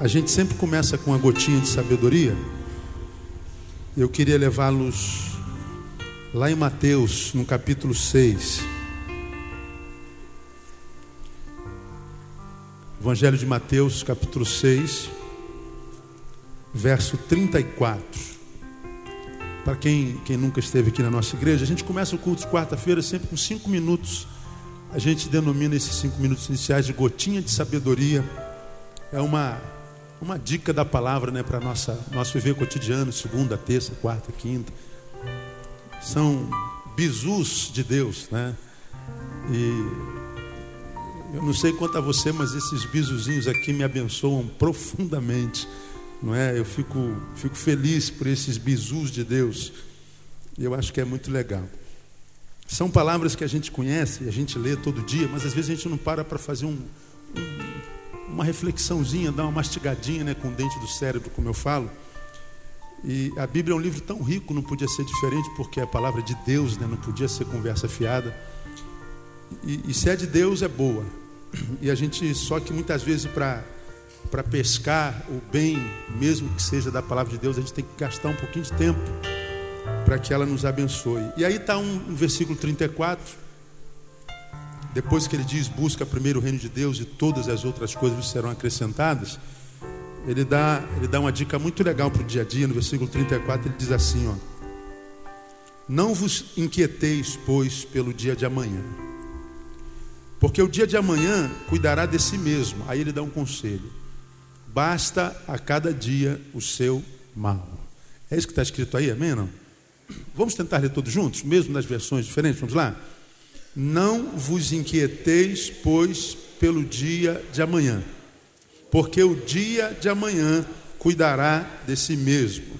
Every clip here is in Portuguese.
A gente sempre começa com uma gotinha de sabedoria. Eu queria levá-los lá em Mateus, no capítulo 6. Evangelho de Mateus, capítulo 6, verso 34. Para quem, quem nunca esteve aqui na nossa igreja, a gente começa o culto de quarta-feira sempre com cinco minutos. A gente denomina esses cinco minutos iniciais de gotinha de sabedoria. É uma uma dica da palavra né, para nossa nosso viver cotidiano, segunda, terça, quarta, quinta. São bizus de Deus, né? E eu não sei quanto a você, mas esses bizuzinhos aqui me abençoam profundamente, não é? Eu fico fico feliz por esses bizus de Deus. E eu acho que é muito legal. São palavras que a gente conhece, a gente lê todo dia, mas às vezes a gente não para para fazer um, um uma reflexãozinha, dar uma mastigadinha né, com o dente do cérebro, como eu falo. E a Bíblia é um livro tão rico, não podia ser diferente, porque é a palavra de Deus, né, não podia ser conversa fiada. E, e se é de Deus, é boa. E a gente, só que muitas vezes para pescar o bem, mesmo que seja da palavra de Deus, a gente tem que gastar um pouquinho de tempo para que ela nos abençoe. E aí está um, um versículo 34 depois que ele diz busca primeiro o reino de Deus e todas as outras coisas serão acrescentadas, ele dá, ele dá uma dica muito legal para o dia a dia, no versículo 34, ele diz assim: ó, Não vos inquieteis, pois, pelo dia de amanhã, porque o dia de amanhã cuidará de si mesmo. Aí ele dá um conselho: basta a cada dia o seu mal. É isso que está escrito aí, amém? Não? Vamos tentar ler todos juntos, mesmo nas versões diferentes? Vamos lá? Não vos inquieteis, pois, pelo dia de amanhã, porque o dia de amanhã cuidará de si mesmo.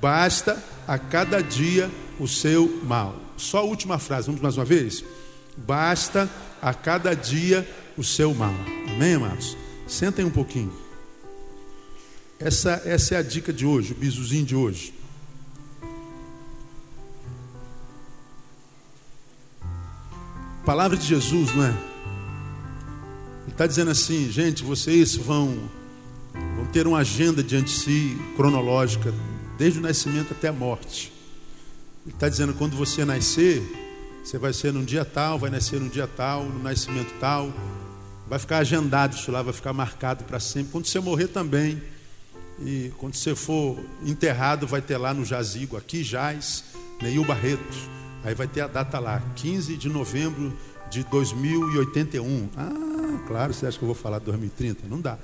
Basta a cada dia o seu mal. Só a última frase, vamos mais uma vez? Basta a cada dia o seu mal. Amém, amados? Sentem um pouquinho. Essa, essa é a dica de hoje, o bizuzinho de hoje. Palavra de Jesus, não é? Ele está dizendo assim, gente, vocês vão, vão ter uma agenda diante de si, cronológica, desde o nascimento até a morte. Ele está dizendo, quando você nascer, você vai ser num dia tal, vai nascer num dia tal, no nascimento tal, vai ficar agendado isso lá, vai ficar marcado para sempre. Quando você morrer também, e quando você for enterrado, vai ter lá no jazigo, aqui jaz Neil Barreto Aí vai ter a data lá, 15 de novembro de 2081. Ah, claro, você acha que eu vou falar de 2030? Não dá.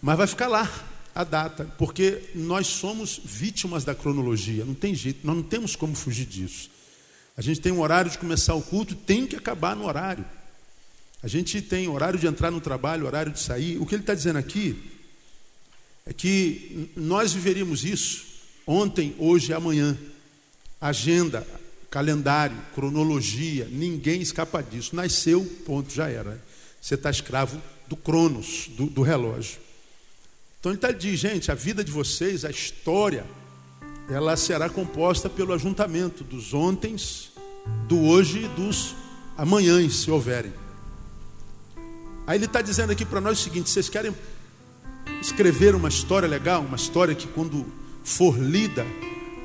Mas vai ficar lá a data, porque nós somos vítimas da cronologia, não tem jeito, nós não temos como fugir disso. A gente tem um horário de começar o culto, tem que acabar no horário. A gente tem horário de entrar no trabalho, horário de sair. O que ele está dizendo aqui é que nós viveríamos isso ontem, hoje e amanhã agenda, calendário, cronologia, ninguém escapa disso. Nasceu, ponto, já era. Você está escravo do cronos, do, do relógio. Então ele está dizendo, gente, a vida de vocês, a história, ela será composta pelo ajuntamento dos ontens, do hoje e dos amanhãs, se houverem. Aí ele está dizendo aqui para nós o seguinte: vocês querem escrever uma história legal, uma história que quando for lida,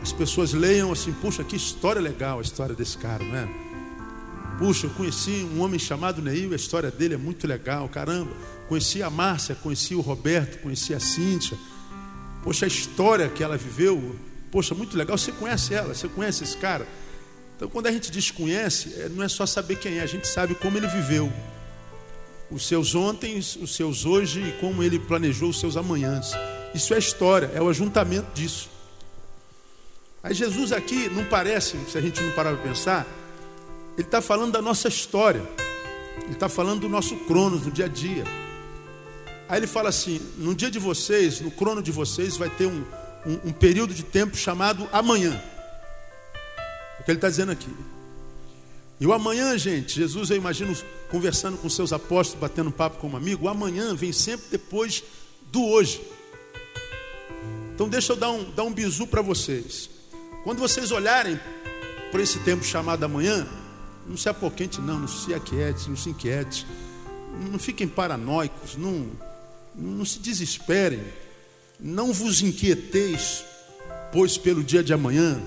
as pessoas leiam assim, puxa, que história legal a história desse cara, não é? Puxa, eu conheci um homem chamado Neil, a história dele é muito legal, caramba. Conheci a Márcia, conheci o Roberto, conheci a Cíntia. Poxa, a história que ela viveu, poxa, muito legal. Você conhece ela, você conhece esse cara. Então, quando a gente desconhece, é, não é só saber quem é, a gente sabe como ele viveu. Os seus ontem, os seus hoje e como ele planejou os seus amanhãs. Isso é história, é o ajuntamento disso. Aí Jesus aqui não parece, se a gente não parar para pensar, ele está falando da nossa história, ele está falando do nosso cronos, do dia a dia. Aí ele fala assim: no dia de vocês, no crono de vocês, vai ter um, um, um período de tempo chamado amanhã. É o que ele está dizendo aqui. E o amanhã, gente, Jesus, eu imagino conversando com seus apóstolos, batendo papo com um amigo, o amanhã vem sempre depois do hoje. Então deixa eu dar um, dar um bizu para vocês. Quando vocês olharem para esse tempo chamado amanhã, não se apoquente não, não se aquiete, não se inquiete, não fiquem paranoicos, não, Não se desesperem, não vos inquieteis, pois pelo dia de amanhã.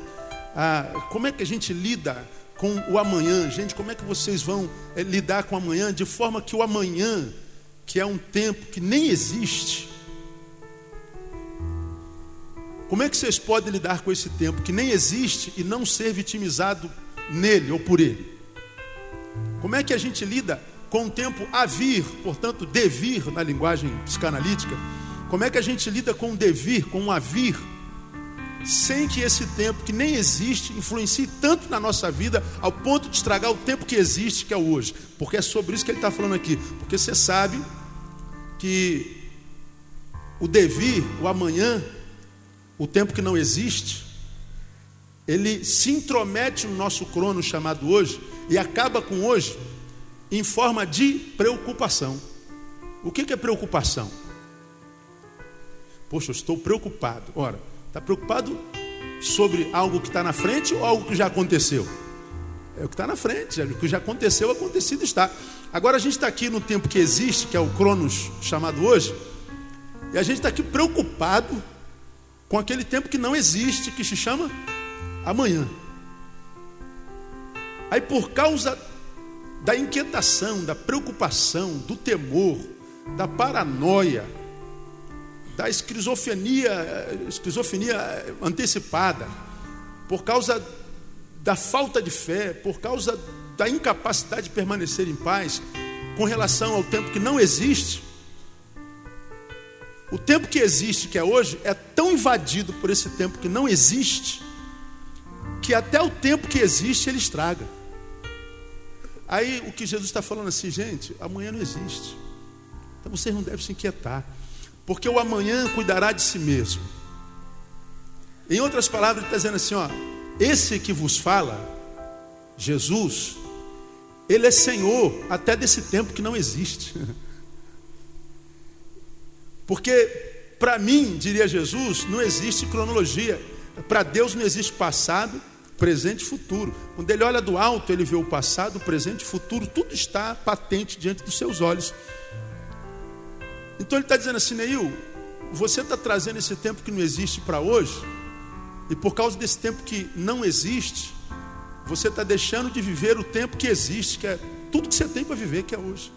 Ah, como é que a gente lida com o amanhã? Gente, como é que vocês vão é, lidar com o amanhã de forma que o amanhã, que é um tempo que nem existe, como é que vocês podem lidar com esse tempo que nem existe e não ser vitimizado nele ou por ele? Como é que a gente lida com o tempo a vir, portanto, devir na linguagem psicanalítica? Como é que a gente lida com o devir, com o a vir, sem que esse tempo que nem existe influencie tanto na nossa vida ao ponto de estragar o tempo que existe, que é o hoje? Porque é sobre isso que ele está falando aqui. Porque você sabe que o devir, o amanhã, o tempo que não existe, ele se intromete no nosso crono chamado hoje e acaba com hoje em forma de preocupação. O que é preocupação? Poxa, eu estou preocupado. Ora, está preocupado sobre algo que está na frente ou algo que já aconteceu? É o que está na frente, é o que já aconteceu, acontecido está. Agora a gente está aqui no tempo que existe, que é o Cronos chamado hoje, e a gente está aqui preocupado com aquele tempo que não existe, que se chama amanhã. Aí, por causa da inquietação, da preocupação, do temor, da paranoia, da esquizofrenia, esquizofrenia antecipada, por causa da falta de fé, por causa da incapacidade de permanecer em paz com relação ao tempo que não existe, o tempo que existe, que é hoje, é tão invadido por esse tempo que não existe, que até o tempo que existe ele estraga. Aí o que Jesus está falando assim, gente, amanhã não existe. Então vocês não devem se inquietar, porque o amanhã cuidará de si mesmo. Em outras palavras, ele está dizendo assim: ó, esse que vos fala, Jesus, ele é Senhor até desse tempo que não existe. Porque para mim, diria Jesus, não existe cronologia. Para Deus não existe passado, presente e futuro. Quando ele olha do alto, ele vê o passado, o presente e o futuro, tudo está patente diante dos seus olhos. Então ele está dizendo assim, Neil, você está trazendo esse tempo que não existe para hoje, e por causa desse tempo que não existe, você está deixando de viver o tempo que existe, que é tudo que você tem para viver, que é hoje.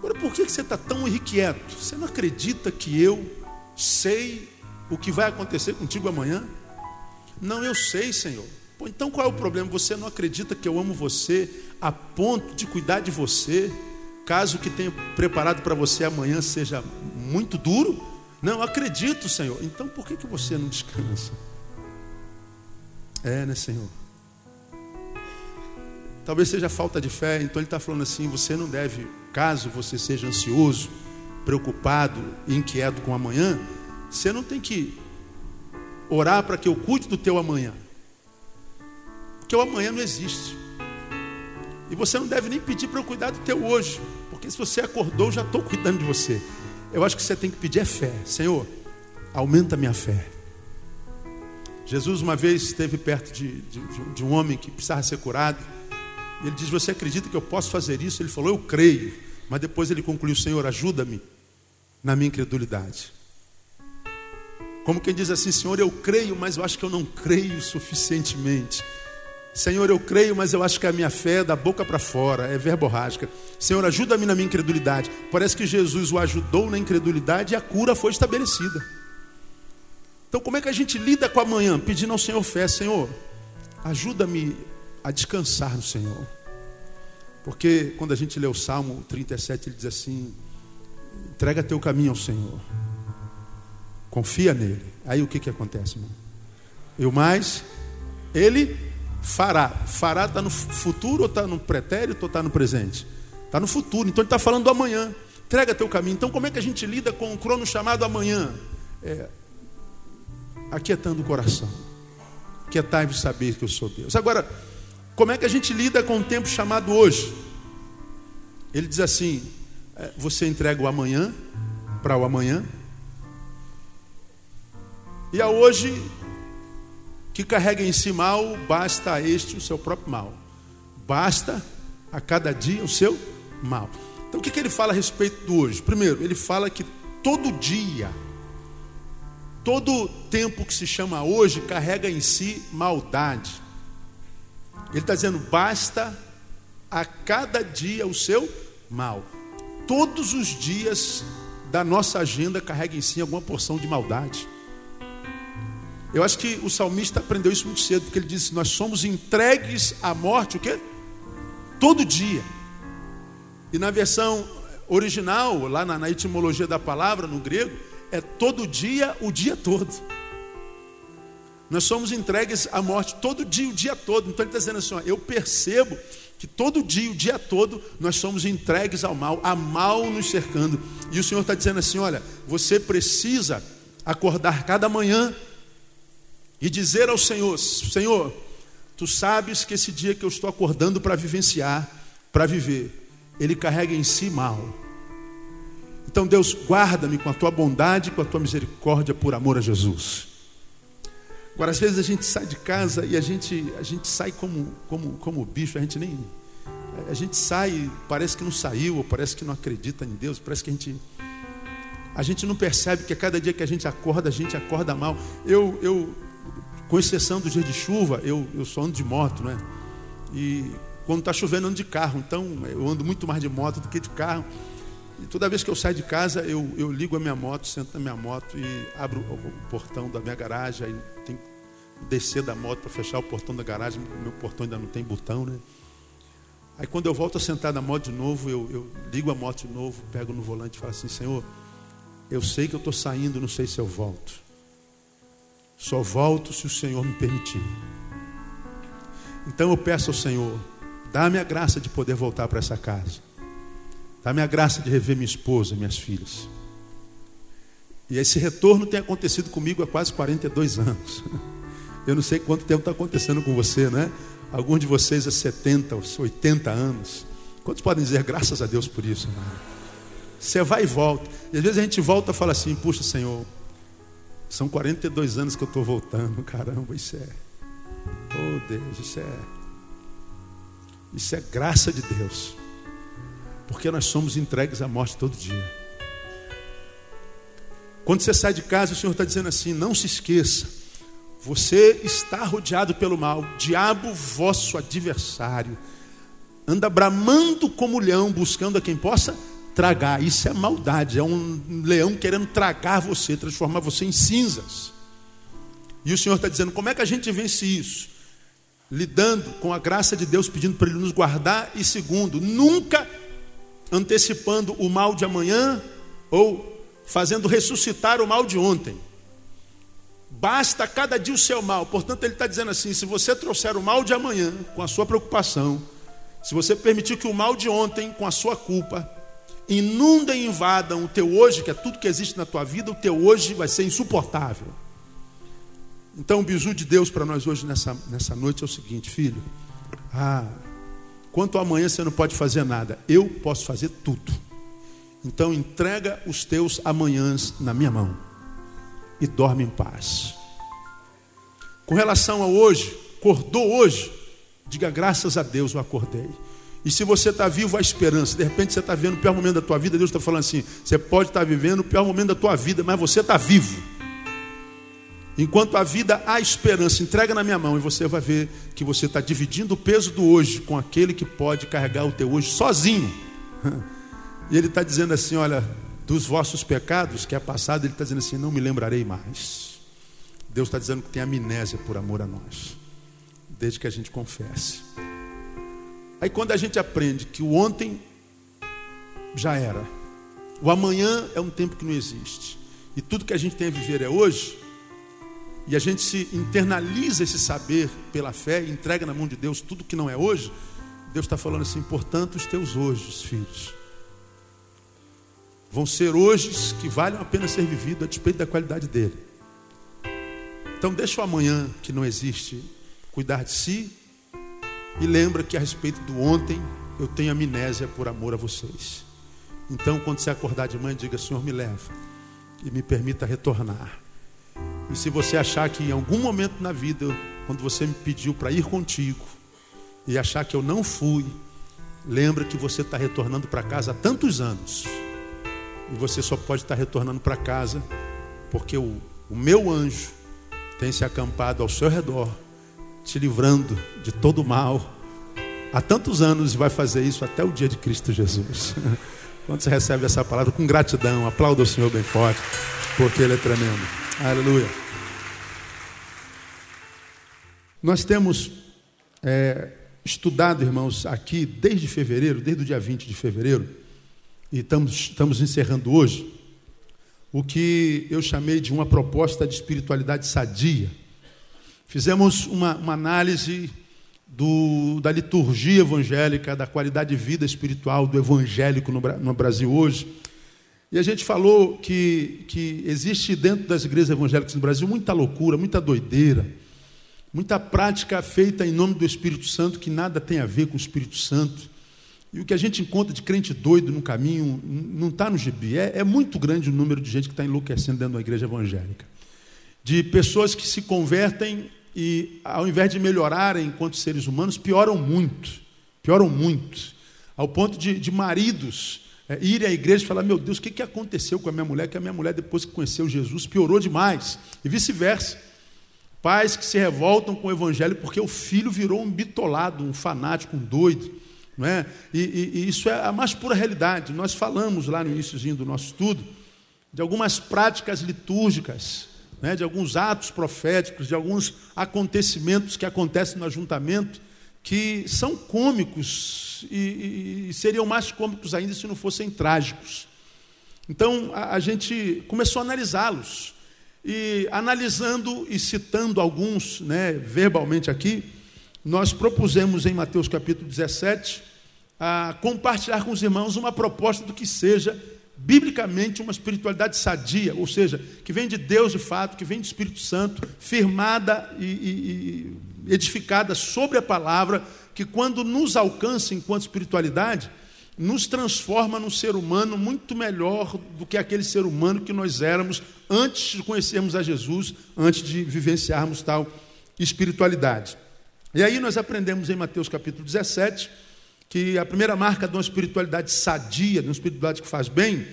Agora, por que você está tão irrequieto? Você não acredita que eu sei o que vai acontecer contigo amanhã? Não, eu sei, Senhor. Pô, então qual é o problema? Você não acredita que eu amo você a ponto de cuidar de você, caso o que tenho preparado para você amanhã seja muito duro? Não, acredito, Senhor. Então por que, que você não descansa? É, né, Senhor? Talvez seja falta de fé, então ele está falando assim: você não deve Caso você seja ansioso, preocupado e inquieto com amanhã, você não tem que orar para que eu cuide do teu amanhã. Porque o amanhã não existe. E você não deve nem pedir para eu cuidar do teu hoje. Porque se você acordou, eu já estou cuidando de você. Eu acho que você tem que pedir é fé. Senhor, aumenta a minha fé. Jesus uma vez esteve perto de, de, de um homem que precisava ser curado. Ele diz: Você acredita que eu posso fazer isso? Ele falou: Eu creio. Mas depois ele concluiu: Senhor, ajuda-me na minha incredulidade. Como quem diz assim: Senhor, eu creio, mas eu acho que eu não creio suficientemente. Senhor, eu creio, mas eu acho que a minha fé é da boca para fora, é verborrágica. Senhor, ajuda-me na minha incredulidade. Parece que Jesus o ajudou na incredulidade e a cura foi estabelecida. Então, como é que a gente lida com amanhã? Pedindo ao Senhor fé, Senhor, ajuda-me a descansar no Senhor. Porque quando a gente lê o Salmo 37, ele diz assim: entrega teu caminho ao Senhor, confia nele. Aí o que, que acontece, irmão? E o mais, ele fará. Fará está no futuro ou está no pretérito ou está no presente? Está no futuro, então ele está falando do amanhã. Entrega teu caminho. Então, como é que a gente lida com o crono chamado amanhã? É, aquietando o coração. Quietai-vos saber que eu sou Deus. Agora, como é que a gente lida com o tempo chamado hoje? Ele diz assim: é, você entrega o amanhã para o amanhã, e a hoje que carrega em si mal, basta a este o seu próprio mal. Basta a cada dia o seu mal. Então o que, que ele fala a respeito do hoje? Primeiro, ele fala que todo dia, todo tempo que se chama hoje carrega em si maldade. Ele está dizendo: basta a cada dia o seu mal. Todos os dias da nossa agenda carrega em si alguma porção de maldade. Eu acho que o salmista aprendeu isso muito cedo, porque ele disse: Nós somos entregues à morte, o quê? Todo dia. E na versão original, lá na, na etimologia da palavra, no grego, é todo dia, o dia todo. Nós somos entregues à morte todo dia, o dia todo. Então ele está dizendo assim: ó, eu percebo que todo dia, o dia todo, nós somos entregues ao mal, há mal nos cercando. E o Senhor está dizendo assim: olha, você precisa acordar cada manhã e dizer ao Senhor: Senhor, tu sabes que esse dia que eu estou acordando para vivenciar, para viver, ele carrega em si mal. Então, Deus, guarda-me com a tua bondade, com a tua misericórdia, por amor a Jesus. Agora, às vezes a gente sai de casa e a gente, a gente sai como, como, como bicho, a gente nem. A gente sai, parece que não saiu, ou parece que não acredita em Deus, parece que a gente. A gente não percebe que a cada dia que a gente acorda, a gente acorda mal. Eu, eu com exceção do dia de chuva, eu, eu só ando de moto, né? E quando está chovendo, ando de carro. Então, eu ando muito mais de moto do que de carro. E toda vez que eu saio de casa, eu, eu ligo a minha moto, sento na minha moto e abro o, portão da minha garagem. Aí tem que descer da moto para fechar o portão da garagem. Meu portão ainda não tem botão, né? Aí quando eu volto a sentar na moto de novo, eu, eu ligo a moto de novo, pego no volante e falo assim, Senhor, eu sei que eu estou saindo, não sei se eu volto. Só volto se o Senhor me permitir. Então eu peço ao Senhor, dá-me a graça de poder voltar para essa casa. Dá-me a graça de rever minha esposa, minhas filhas. E esse retorno tem acontecido comigo há quase 42 anos. Eu não sei quanto tempo está acontecendo com você, né? Alguns de vocês há 70, 80 anos. Quantos podem dizer graças a Deus por isso? Você vai e volta. E às vezes a gente volta e fala assim: Puxa, Senhor, são 42 anos que eu estou voltando. Caramba, isso é. Oh Deus, isso é. Isso é graça de Deus. Porque nós somos entregues à morte todo dia. Quando você sai de casa, o Senhor está dizendo assim: não se esqueça, você está rodeado pelo mal, diabo, vosso adversário, anda bramando como leão, buscando a quem possa tragar. Isso é maldade, é um leão querendo tragar você, transformar você em cinzas. E o Senhor está dizendo: como é que a gente vence isso? Lidando com a graça de Deus, pedindo para Ele nos guardar, e segundo, nunca antecipando o mal de amanhã ou fazendo ressuscitar o mal de ontem. Basta cada dia o seu mal. Portanto, ele está dizendo assim: se você trouxer o mal de amanhã com a sua preocupação, se você permitir que o mal de ontem, com a sua culpa, inundem e invadam o teu hoje, que é tudo que existe na tua vida, o teu hoje vai ser insuportável. Então, o bisu de Deus para nós hoje nessa, nessa noite é o seguinte, filho. Ah, quanto amanhã você não pode fazer nada, eu posso fazer tudo. Então, entrega os teus amanhãs na minha mão e dorme em paz. Com relação a hoje, acordou hoje, diga graças a Deus eu acordei. E se você está vivo, há esperança. De repente você está vivendo o pior momento da tua vida, Deus está falando assim: você pode estar tá vivendo o pior momento da tua vida, mas você está vivo. Enquanto a vida há esperança, entrega na minha mão e você vai ver que você está dividindo o peso do hoje com aquele que pode carregar o teu hoje sozinho. E ele está dizendo assim: olha, dos vossos pecados, que é passado, ele está dizendo assim: não me lembrarei mais. Deus está dizendo que tem amnésia por amor a nós, desde que a gente confesse. Aí quando a gente aprende que o ontem já era, o amanhã é um tempo que não existe, e tudo que a gente tem a viver é hoje, e a gente se internaliza esse saber pela fé entrega na mão de Deus tudo que não é hoje, Deus está falando assim, portanto, os teus hoje, filhos, vão ser hoje que valem a pena ser vividos a despeito da qualidade dele. Então deixa o amanhã que não existe cuidar de si e lembra que a respeito do ontem, eu tenho amnésia por amor a vocês. Então, quando você acordar de manhã, diga: Senhor, me leva e me permita retornar. E se você achar que em algum momento na vida, quando você me pediu para ir contigo, e achar que eu não fui, lembra que você está retornando para casa há tantos anos. E você só pode estar retornando para casa porque o, o meu anjo tem se acampado ao seu redor, te livrando de todo mal há tantos anos e vai fazer isso até o dia de Cristo Jesus. Quando você recebe essa palavra com gratidão, aplauda o Senhor bem forte, porque Ele é tremendo. Aleluia. Nós temos é, estudado, irmãos, aqui desde fevereiro, desde o dia 20 de fevereiro, e estamos, estamos encerrando hoje, o que eu chamei de uma proposta de espiritualidade sadia. Fizemos uma, uma análise do, da liturgia evangélica, da qualidade de vida espiritual do evangélico no, no Brasil hoje. E a gente falou que, que existe dentro das igrejas evangélicas no Brasil muita loucura, muita doideira, muita prática feita em nome do Espírito Santo que nada tem a ver com o Espírito Santo. E o que a gente encontra de crente doido no caminho não está no gibi. É, é, muito grande o número de gente que está enlouquecendo dentro da igreja evangélica. De pessoas que se convertem e, ao invés de melhorarem enquanto seres humanos, pioram muito. Pioram muito. Ao ponto de, de maridos é, irem à igreja e falar: Meu Deus, o que, que aconteceu com a minha mulher? Que a minha mulher, depois que conheceu Jesus, piorou demais. E vice-versa. Pais que se revoltam com o evangelho porque o filho virou um bitolado, um fanático, um doido. Não é? E, e, e isso é a mais pura realidade. Nós falamos lá no iníciozinho do nosso estudo de algumas práticas litúrgicas, né, de alguns atos proféticos, de alguns acontecimentos que acontecem no ajuntamento, que são cômicos e, e seriam mais cômicos ainda se não fossem trágicos. Então a, a gente começou a analisá-los. E analisando e citando alguns né, verbalmente aqui, nós propusemos em Mateus capítulo 17 a compartilhar com os irmãos uma proposta do que seja biblicamente uma espiritualidade sadia, ou seja, que vem de Deus de fato, que vem do Espírito Santo, firmada e, e, e edificada sobre a palavra, que quando nos alcança enquanto espiritualidade, nos transforma num ser humano muito melhor do que aquele ser humano que nós éramos antes de conhecermos a Jesus, antes de vivenciarmos tal espiritualidade. E aí nós aprendemos em Mateus capítulo 17 que a primeira marca de uma espiritualidade sadia, de uma espiritualidade que faz bem,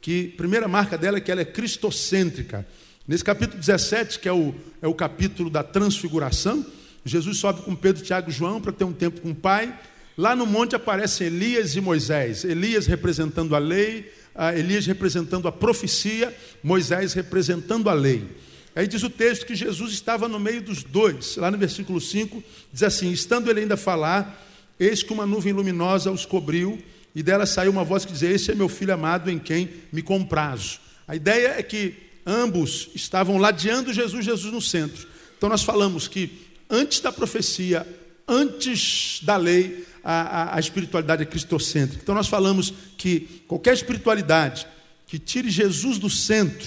que a primeira marca dela é que ela é cristocêntrica. Nesse capítulo 17, que é o, é o capítulo da transfiguração, Jesus sobe com Pedro, Tiago e João para ter um tempo com o Pai. Lá no monte aparecem Elias e Moisés. Elias representando a lei, Elias representando a profecia, Moisés representando a lei. Aí diz o texto que Jesus estava no meio dos dois. Lá no versículo 5, diz assim: Estando ele ainda a falar, Eis que uma nuvem luminosa os cobriu, e dela saiu uma voz que dizia: Esse é meu filho amado em quem me comprazo. A ideia é que ambos estavam ladeando Jesus, Jesus no centro. Então nós falamos que antes da profecia, antes da lei, a, a, a espiritualidade é cristocêntrica. Então nós falamos que qualquer espiritualidade que tire Jesus do centro,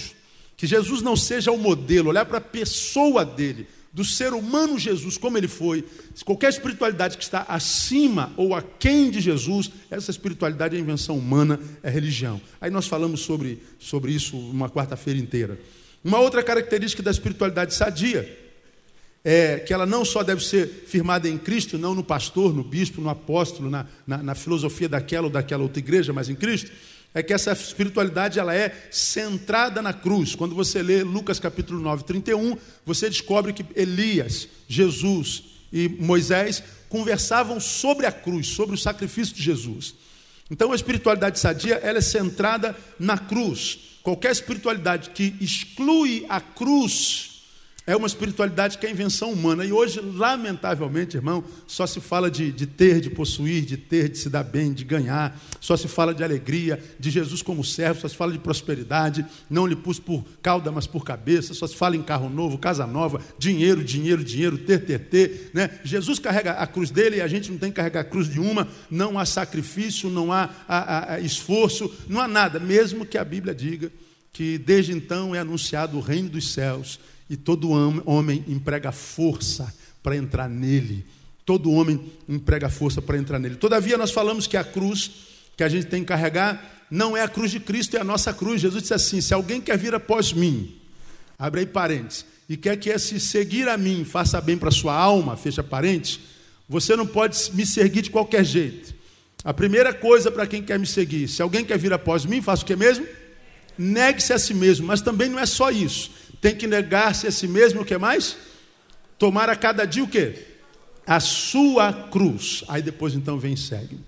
que Jesus não seja o modelo, olhar para a pessoa dele, do ser humano Jesus, como ele foi, qualquer espiritualidade que está acima ou aquém de Jesus, essa espiritualidade é invenção humana, é religião. Aí nós falamos sobre, sobre isso uma quarta-feira inteira. Uma outra característica da espiritualidade sadia é que ela não só deve ser firmada em Cristo, não no pastor, no bispo, no apóstolo, na, na, na filosofia daquela ou daquela outra igreja, mas em Cristo, é que essa espiritualidade ela é centrada na cruz. Quando você lê Lucas capítulo 9, 31, você descobre que Elias, Jesus e Moisés conversavam sobre a cruz, sobre o sacrifício de Jesus. Então a espiritualidade sadia ela é centrada na cruz. Qualquer espiritualidade que exclui a cruz é uma espiritualidade que é invenção humana. E hoje, lamentavelmente, irmão, só se fala de, de, ter, de possuir, de ter, de se dar bem, de ganhar. Só se fala de alegria, de Jesus como servo, só se fala de prosperidade. Não lhe pus por cauda, mas por cabeça. Só se fala em carro novo, casa nova, dinheiro, dinheiro, dinheiro, ter, ter, ter. Né? Jesus carrega a cruz dele e a gente não tem que carregar a cruz de uma. Não há sacrifício, não há, há, há esforço, não há nada. Mesmo que a Bíblia diga que desde então é anunciado o reino dos céus e todo homem emprega força para entrar nele. Todo homem emprega força para entrar nele. Todavia, nós falamos que a cruz que a gente tem que carregar não é a cruz de Cristo, é a nossa cruz. Jesus disse assim: se alguém quer vir após mim, abre aí parênteses, e quer que esse seguir a mim faça bem para sua alma, fecha parênteses, você não pode me seguir de qualquer jeito. A primeira coisa para quem quer me seguir, se alguém quer vir após mim, faça o que mesmo? Negue-se a si mesmo, mas também não é só isso. Tem que negar-se a si mesmo, o que mais? Tomar a cada dia o quê? A sua cruz. Aí depois então vem e segue.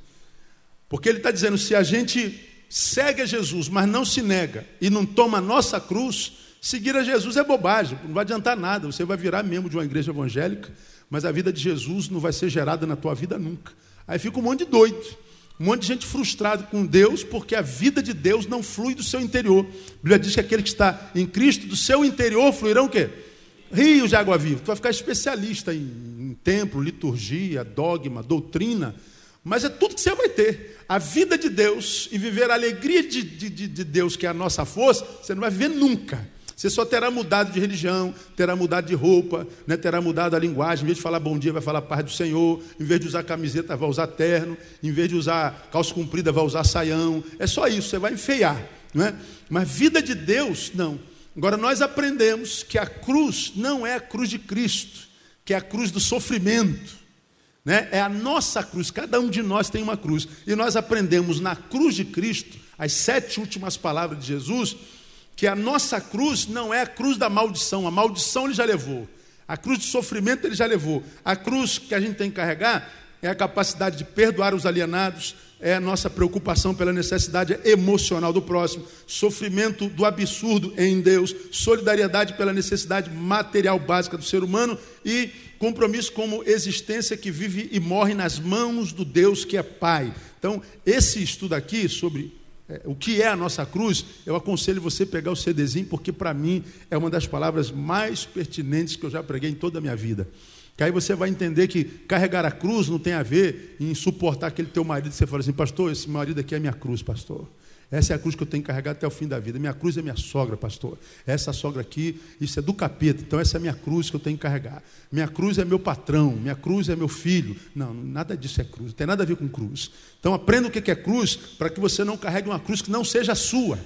Porque ele está dizendo: se a gente segue a Jesus, mas não se nega e não toma a nossa cruz, seguir a Jesus é bobagem, não vai adiantar nada. Você vai virar membro de uma igreja evangélica, mas a vida de Jesus não vai ser gerada na tua vida nunca. Aí fica um monte de doido. Um monte de gente frustrado com Deus, porque a vida de Deus não flui do seu interior. A Bíblia diz que aquele que está em Cristo, do seu interior fluirão o quê? Rios de água viva. Tu vai ficar especialista em, em templo, liturgia, dogma, doutrina, mas é tudo que você vai ter. A vida de Deus e viver a alegria de, de, de Deus, que é a nossa força, você não vai viver nunca. Você só terá mudado de religião, terá mudado de roupa, né? terá mudado a linguagem. Em vez de falar bom dia, vai falar paz do Senhor. Em vez de usar camiseta, vai usar terno. Em vez de usar calça comprida, vai usar saião. É só isso, você vai enfeiar. Não é? Mas vida de Deus, não. Agora nós aprendemos que a cruz não é a cruz de Cristo, que é a cruz do sofrimento. Né? É a nossa cruz, cada um de nós tem uma cruz. E nós aprendemos na cruz de Cristo, as sete últimas palavras de Jesus, que a nossa cruz não é a cruz da maldição, a maldição ele já levou, a cruz de sofrimento ele já levou, a cruz que a gente tem que carregar é a capacidade de perdoar os alienados, é a nossa preocupação pela necessidade emocional do próximo, sofrimento do absurdo em Deus, solidariedade pela necessidade material básica do ser humano e compromisso como existência que vive e morre nas mãos do Deus que é Pai. Então, esse estudo aqui sobre o que é a nossa cruz, eu aconselho você pegar o CDzinho, porque para mim é uma das palavras mais pertinentes que eu já preguei em toda a minha vida. Que aí você vai entender que carregar a cruz não tem a ver em suportar aquele teu marido. Você fala assim, pastor, esse marido aqui é minha cruz, pastor. Essa é a cruz que eu tenho que carregar até o fim da vida. Minha cruz é minha sogra, pastor. Essa sogra aqui, isso é do capeta. Então, essa é a minha cruz que eu tenho que carregar. Minha cruz é meu patrão. Minha cruz é meu filho. Não, nada disso é cruz. Não tem nada a ver com cruz. Então, aprenda o que é cruz para que você não carregue uma cruz que não seja sua.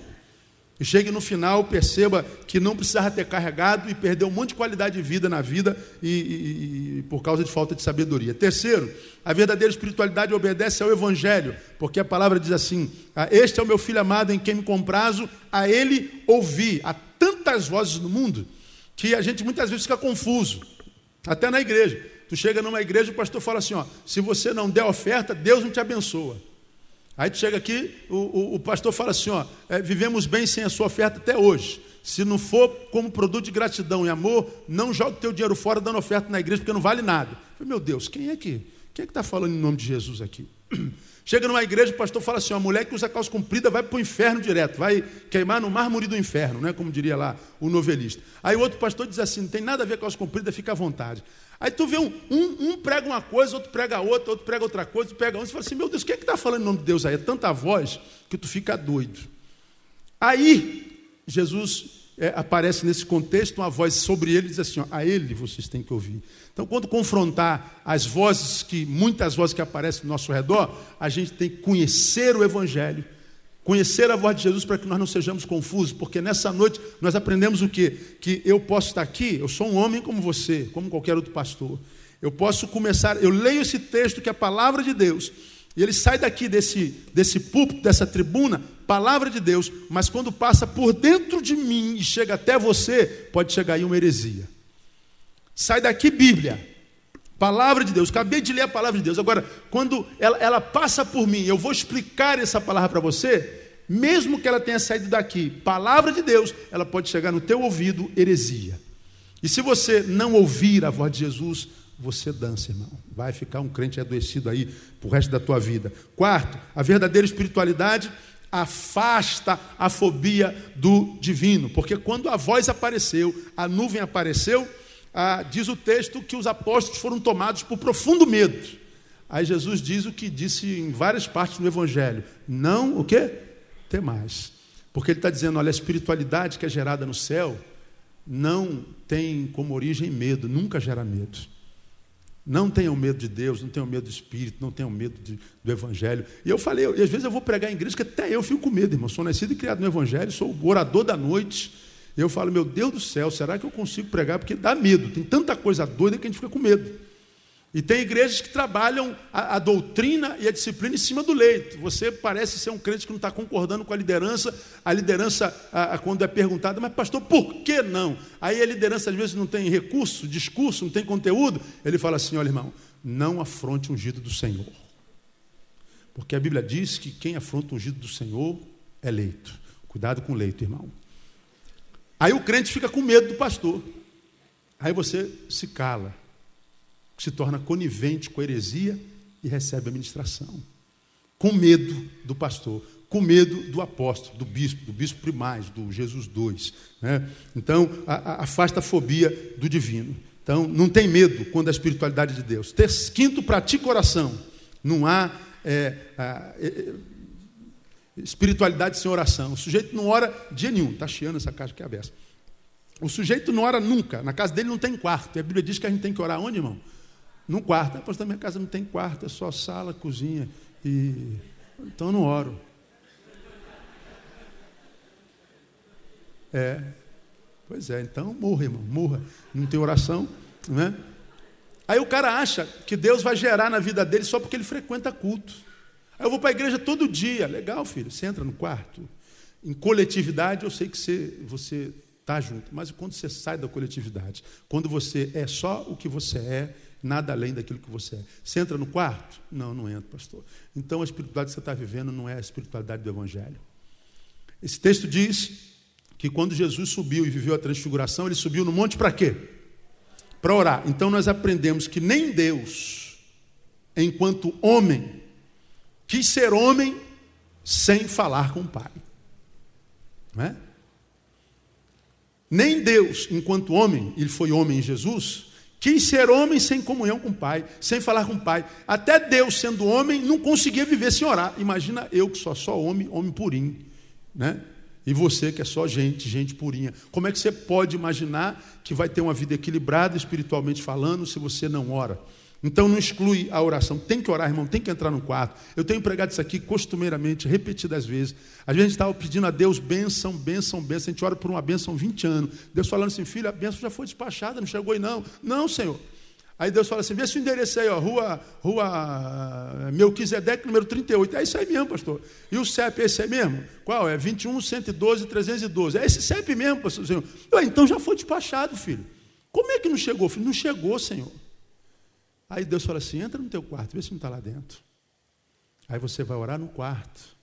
E chegue no final, perceba que não precisava ter carregado e perdeu um monte de qualidade de vida na vida e, e, e, por causa de falta de sabedoria. Terceiro, a verdadeira espiritualidade obedece ao Evangelho, porque a palavra diz assim: ah, Este é o meu filho amado em quem me comprazo, a ele ouvi. Há tantas vozes no mundo que a gente muitas vezes fica confuso, até na igreja. Tu chega numa igreja, o pastor fala assim: ó, se você não der oferta, Deus não te abençoa. Aí tu chega aqui, o, o, o pastor fala assim: ó, é, vivemos bem sem a sua oferta até hoje. Se não for como produto de gratidão e amor, não jogue teu dinheiro fora dando oferta na igreja, porque não vale nada. meu Deus, quem é que quem é que está falando em nome de Jesus aqui? Chega numa igreja, o pastor fala assim: a mulher que usa calça comprida vai para o inferno direto, vai queimar no mármore do inferno, né? como diria lá o novelista. Aí o outro pastor diz assim: não tem nada a ver com calça comprida, fica à vontade. Aí tu vê um, um, um, prega uma coisa, outro prega outra, outro prega outra coisa, outro prega outra. Você fala assim, meu Deus, o que é que está falando em nome de Deus aí? É tanta voz que tu fica doido. Aí, Jesus é, aparece nesse contexto, uma voz sobre ele diz assim: ó, a ele vocês têm que ouvir. Então, quando confrontar as vozes que, muitas vozes que aparecem ao nosso redor, a gente tem que conhecer o Evangelho Conhecer a voz de Jesus para que nós não sejamos confusos, porque nessa noite nós aprendemos o quê? Que eu posso estar aqui, eu sou um homem como você, como qualquer outro pastor. Eu posso começar, eu leio esse texto que é a palavra de Deus, e ele sai daqui desse, desse púlpito, dessa tribuna, palavra de Deus, mas quando passa por dentro de mim e chega até você, pode chegar aí uma heresia. Sai daqui, Bíblia. Palavra de Deus, acabei de ler a palavra de Deus. Agora, quando ela, ela passa por mim, eu vou explicar essa palavra para você, mesmo que ela tenha saído daqui, palavra de Deus, ela pode chegar no teu ouvido heresia. E se você não ouvir a voz de Jesus, você dança, irmão. Vai ficar um crente adoecido aí para o resto da tua vida. Quarto, a verdadeira espiritualidade afasta a fobia do divino, porque quando a voz apareceu, a nuvem apareceu, ah, diz o texto que os apóstolos foram tomados por profundo medo. Aí Jesus diz o que disse em várias partes do Evangelho: não o quê? Ter mais. Porque ele está dizendo: olha, a espiritualidade que é gerada no céu não tem como origem medo, nunca gera medo. Não tenham medo de Deus, não tenham medo do Espírito, não tenham medo de, do Evangelho. E eu falei, e às vezes eu vou pregar em igreja que até eu fico com medo, irmão. Sou nascido e criado no Evangelho, sou orador da noite. Eu falo, meu Deus do céu, será que eu consigo pregar? Porque dá medo, tem tanta coisa doida que a gente fica com medo. E tem igrejas que trabalham a, a, doutrina e a disciplina em cima do leito. Você parece ser um crente que não está concordando com a liderança. A liderança, a, a, quando é perguntada, mas pastor, por que não? Aí a liderança às vezes não tem recurso, discurso, não tem conteúdo. Ele fala assim: olha, irmão, não afronte o ungido do Senhor. Porque a Bíblia diz que quem afronta o ungido do Senhor é leito. Cuidado com o leito, irmão. Aí o crente fica com medo do pastor. Aí você se cala se torna conivente com a heresia e recebe a ministração. Com medo do pastor, com medo do apóstolo, do bispo, do bispo primaz, do Jesus II. Né? Então, a, a, afasta a fobia do divino. Então, não tem medo quando a espiritualidade de Deus. Quinto, pratica oração. Não há é, é, espiritualidade sem oração. O sujeito não ora dia nenhum. Está chiando essa caixa que é aberta. O sujeito não ora nunca. Na casa dele não tem quarto. E a Bíblia diz que a gente tem que orar onde, irmão? Num quarto. Após da minha casa não tem quarto, é só sala, cozinha. E... Então eu não oro. É. Pois é, então morra, irmão, morra. Não tem oração, né? Aí o cara acha que Deus vai gerar na vida dele só porque ele frequenta culto. Aí eu vou para a igreja todo dia. Legal, filho, você entra no quarto. Em coletividade, eu sei que você, você está junto. Mas quando você sai da coletividade, quando você é só o que você é, nada além daquilo que você é. Você entra no quarto? Não, não entra, pastor. Então a espiritualidade que você está vivendo não é a espiritualidade do Evangelho. Esse texto diz que quando Jesus subiu e viveu a transfiguração, ele subiu no monte para quê? Para orar. Então nós aprendemos que nem Deus, enquanto homem, quis ser homem sem falar com o Pai. Não é? Nem Deus, enquanto homem, ele foi homem em Jesus, Quis ser homem sem comunhão com o Pai, sem falar com o Pai. Até Deus, sendo homem, não conseguia viver sem orar. Imagina eu que sou só homem, homem purinho. Né? E você que é só gente, gente purinha. Como é que você pode imaginar que vai ter uma vida equilibrada espiritualmente falando se você não ora? Então não exclui a oração. Tem que orar, irmão, tem que entrar no quarto. Eu tenho pregado isso aqui costumeiramente, repetidas vezes. Às vezes a gente estava pedindo a Deus bênção, bênção, bênção. A gente ora por uma bênção 20 anos. Deus falando assim, filho, a bênção já foi despachada, não chegou aí não. Não, Senhor. Aí Deus fala assim, vê se o endereço aí, ó, rua, rua Melquisedeque, número 38. É isso aí mesmo, pastor. E o CEP, esse é mesmo? Qual? É 21, 112, 312. É esse CEP mesmo, pastor. Senhor. então já foi despachado, filho. Como é que não chegou, filho? Não chegou, Senhor. Aí Deus fala assim: entra no teu quarto, vê se não está lá dentro. Aí você vai orar no quarto.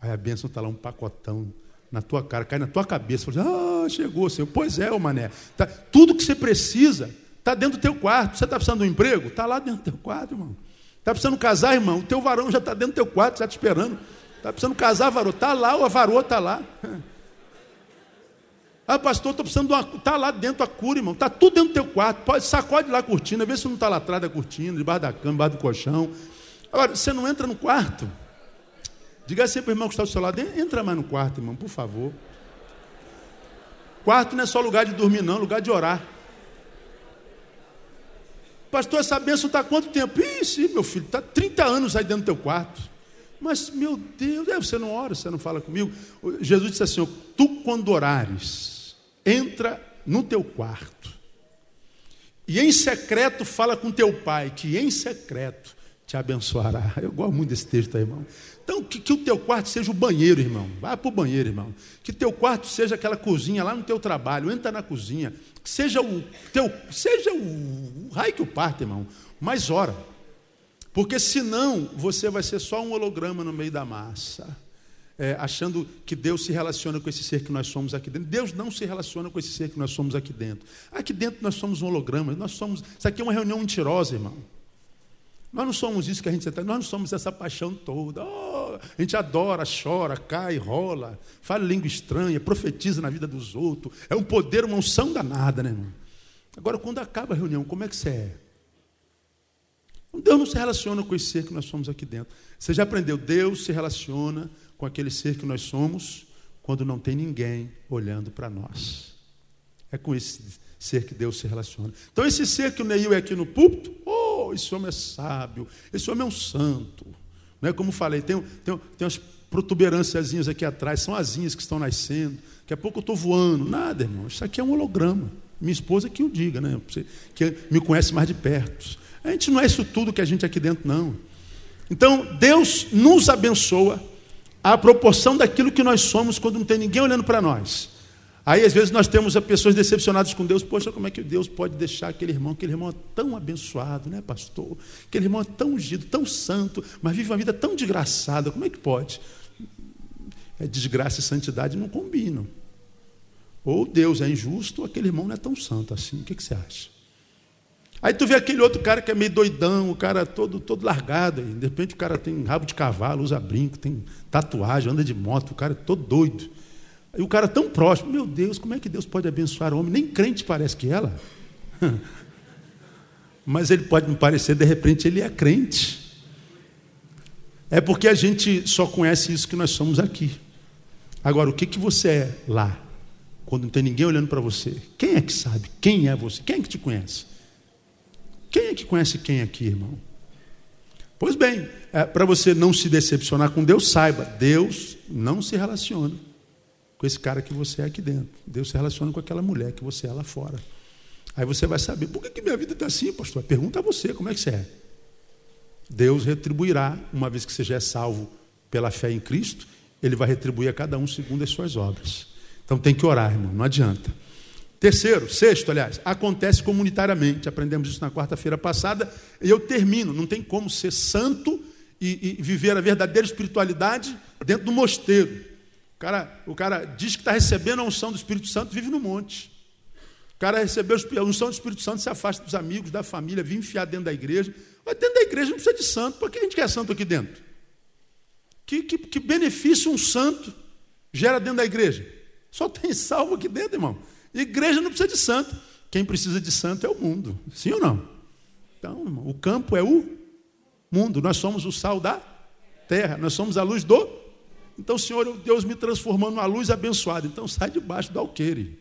Aí a bênção está lá, um pacotão na tua cara, cai na tua cabeça. Fala assim, ah, chegou, Senhor. Pois é, ô mané. Tá, tudo que você precisa está dentro do teu quarto. Você está precisando de um emprego? Está lá dentro do teu quarto, irmão. Está precisando casar, irmão? O teu varão já está dentro do teu quarto, já te esperando. Está precisando casar, varô? Está lá, o varô está lá. Ah, pastor, estou precisando de uma. Está lá dentro a cura, irmão. Está tudo dentro do teu quarto. Pode, sacode lá a cortina, vê se não está lá atrás da cortina, debaixo da cama, debaixo do colchão. Agora, você não entra no quarto. Diga assim para o irmão que está do seu lado: entra mais no quarto, irmão, por favor. Quarto não é só lugar de dormir, não, lugar de orar. Pastor, essa bênção está quanto tempo? Isso, meu filho, está 30 anos aí dentro do teu quarto. Mas, meu Deus, é, você não ora, você não fala comigo. Jesus disse assim: Tu, quando orares, entra no teu quarto e em secreto fala com teu pai, que em secreto te abençoará. Eu gosto muito desse texto aí, irmão. Então, que, que o teu quarto seja o banheiro, irmão. Vai para o banheiro, irmão. Que teu quarto seja aquela cozinha lá no teu trabalho. Entra na cozinha. Que seja o teu, seja o, o raio que o parta, irmão. Mas ora. Porque senão você vai ser só um holograma no meio da massa é, achando que Deus se relaciona com esse ser que nós somos aqui dentro. Deus não se relaciona com esse ser que nós somos aqui dentro. Aqui dentro nós somos um holograma, nós somos. Isso aqui é uma reunião mentirosa, irmão. Nós não somos isso que a gente está, nós não somos essa paixão toda. Oh, a gente adora, chora, cai, rola, fala língua estranha, profetiza na vida dos outros. É um poder, uma unção danada, né, irmão? Agora, quando acaba a reunião, como é que você é? Deus não se relaciona com esse ser que nós somos aqui dentro. Você já aprendeu? Deus se relaciona com aquele ser que nós somos quando não tem ninguém olhando para nós. É com esse ser que Deus se relaciona. Então, esse ser que o Neil é aqui no púlpito, oh, esse homem é sábio, esse homem é um santo. Não é como falei, tem, tem, tem umas protuberâncias aqui atrás, são asinhas que estão nascendo. Daqui a pouco eu estou voando. Nada, irmão, isso aqui é um holograma. Minha esposa que o diga, né? Que me conhece mais de perto. A gente não é isso tudo que a gente é aqui dentro, não. Então, Deus nos abençoa à proporção daquilo que nós somos quando não tem ninguém olhando para nós. Aí, às vezes, nós temos pessoas decepcionadas com Deus. Poxa, como é que Deus pode deixar aquele irmão? Aquele irmão é tão abençoado, né, pastor? Aquele irmão é tão ungido, tão santo, mas vive uma vida tão desgraçada. Como é que pode? É desgraça e santidade não combinam. Ou Deus é injusto, ou aquele irmão não é tão santo assim. O que, que você acha? Aí tu vê aquele outro cara que é meio doidão, o cara todo, todo largado. De repente o cara tem rabo de cavalo, usa brinco, tem tatuagem, anda de moto, o cara é todo doido. Aí o cara tão próximo, meu Deus, como é que Deus pode abençoar o homem? Nem crente parece que ela. Mas ele pode me parecer, de repente ele é crente. É porque a gente só conhece isso que nós somos aqui. Agora, o que, que você é lá? quando não tem ninguém olhando para você. Quem é que sabe? Quem é você? Quem é que te conhece? Quem é que conhece quem aqui, irmão? Pois bem, é, para você não se decepcionar com Deus, saiba, Deus não se relaciona com esse cara que você é aqui dentro. Deus se relaciona com aquela mulher que você é lá fora. Aí você vai saber, por que, que minha vida está assim, pastor? Pergunta a você, como é que você é? Deus retribuirá, uma vez que você já é salvo pela fé em Cristo, Ele vai retribuir a cada um segundo as suas obras. Então tem que orar, irmão, não adianta. Terceiro, sexto, aliás, acontece comunitariamente. Aprendemos isso na quarta-feira passada. E eu termino. Não tem como ser santo e, e, viver a verdadeira espiritualidade dentro do mosteiro. O cara, o cara diz que está recebendo a unção do Espírito Santo, vive no monte. O cara recebeu a unção do Espírito Santo, se afasta dos amigos, da família, vive enfiar dentro da igreja. Mas dentro da igreja não precisa de santo. Por que a gente quer santo aqui dentro? Que, que, que benefício um santo gera dentro da igreja? Só tem salvo aqui dentro, irmão. Igreja não precisa de santo. Quem precisa de santo é o mundo. Sim ou não? Então, o campo é o mundo. Nós somos o sal da terra. Nós somos a luz do. Então, Senhor, Deus me transformando numa luz abençoada. Então, sai debaixo do alqueire.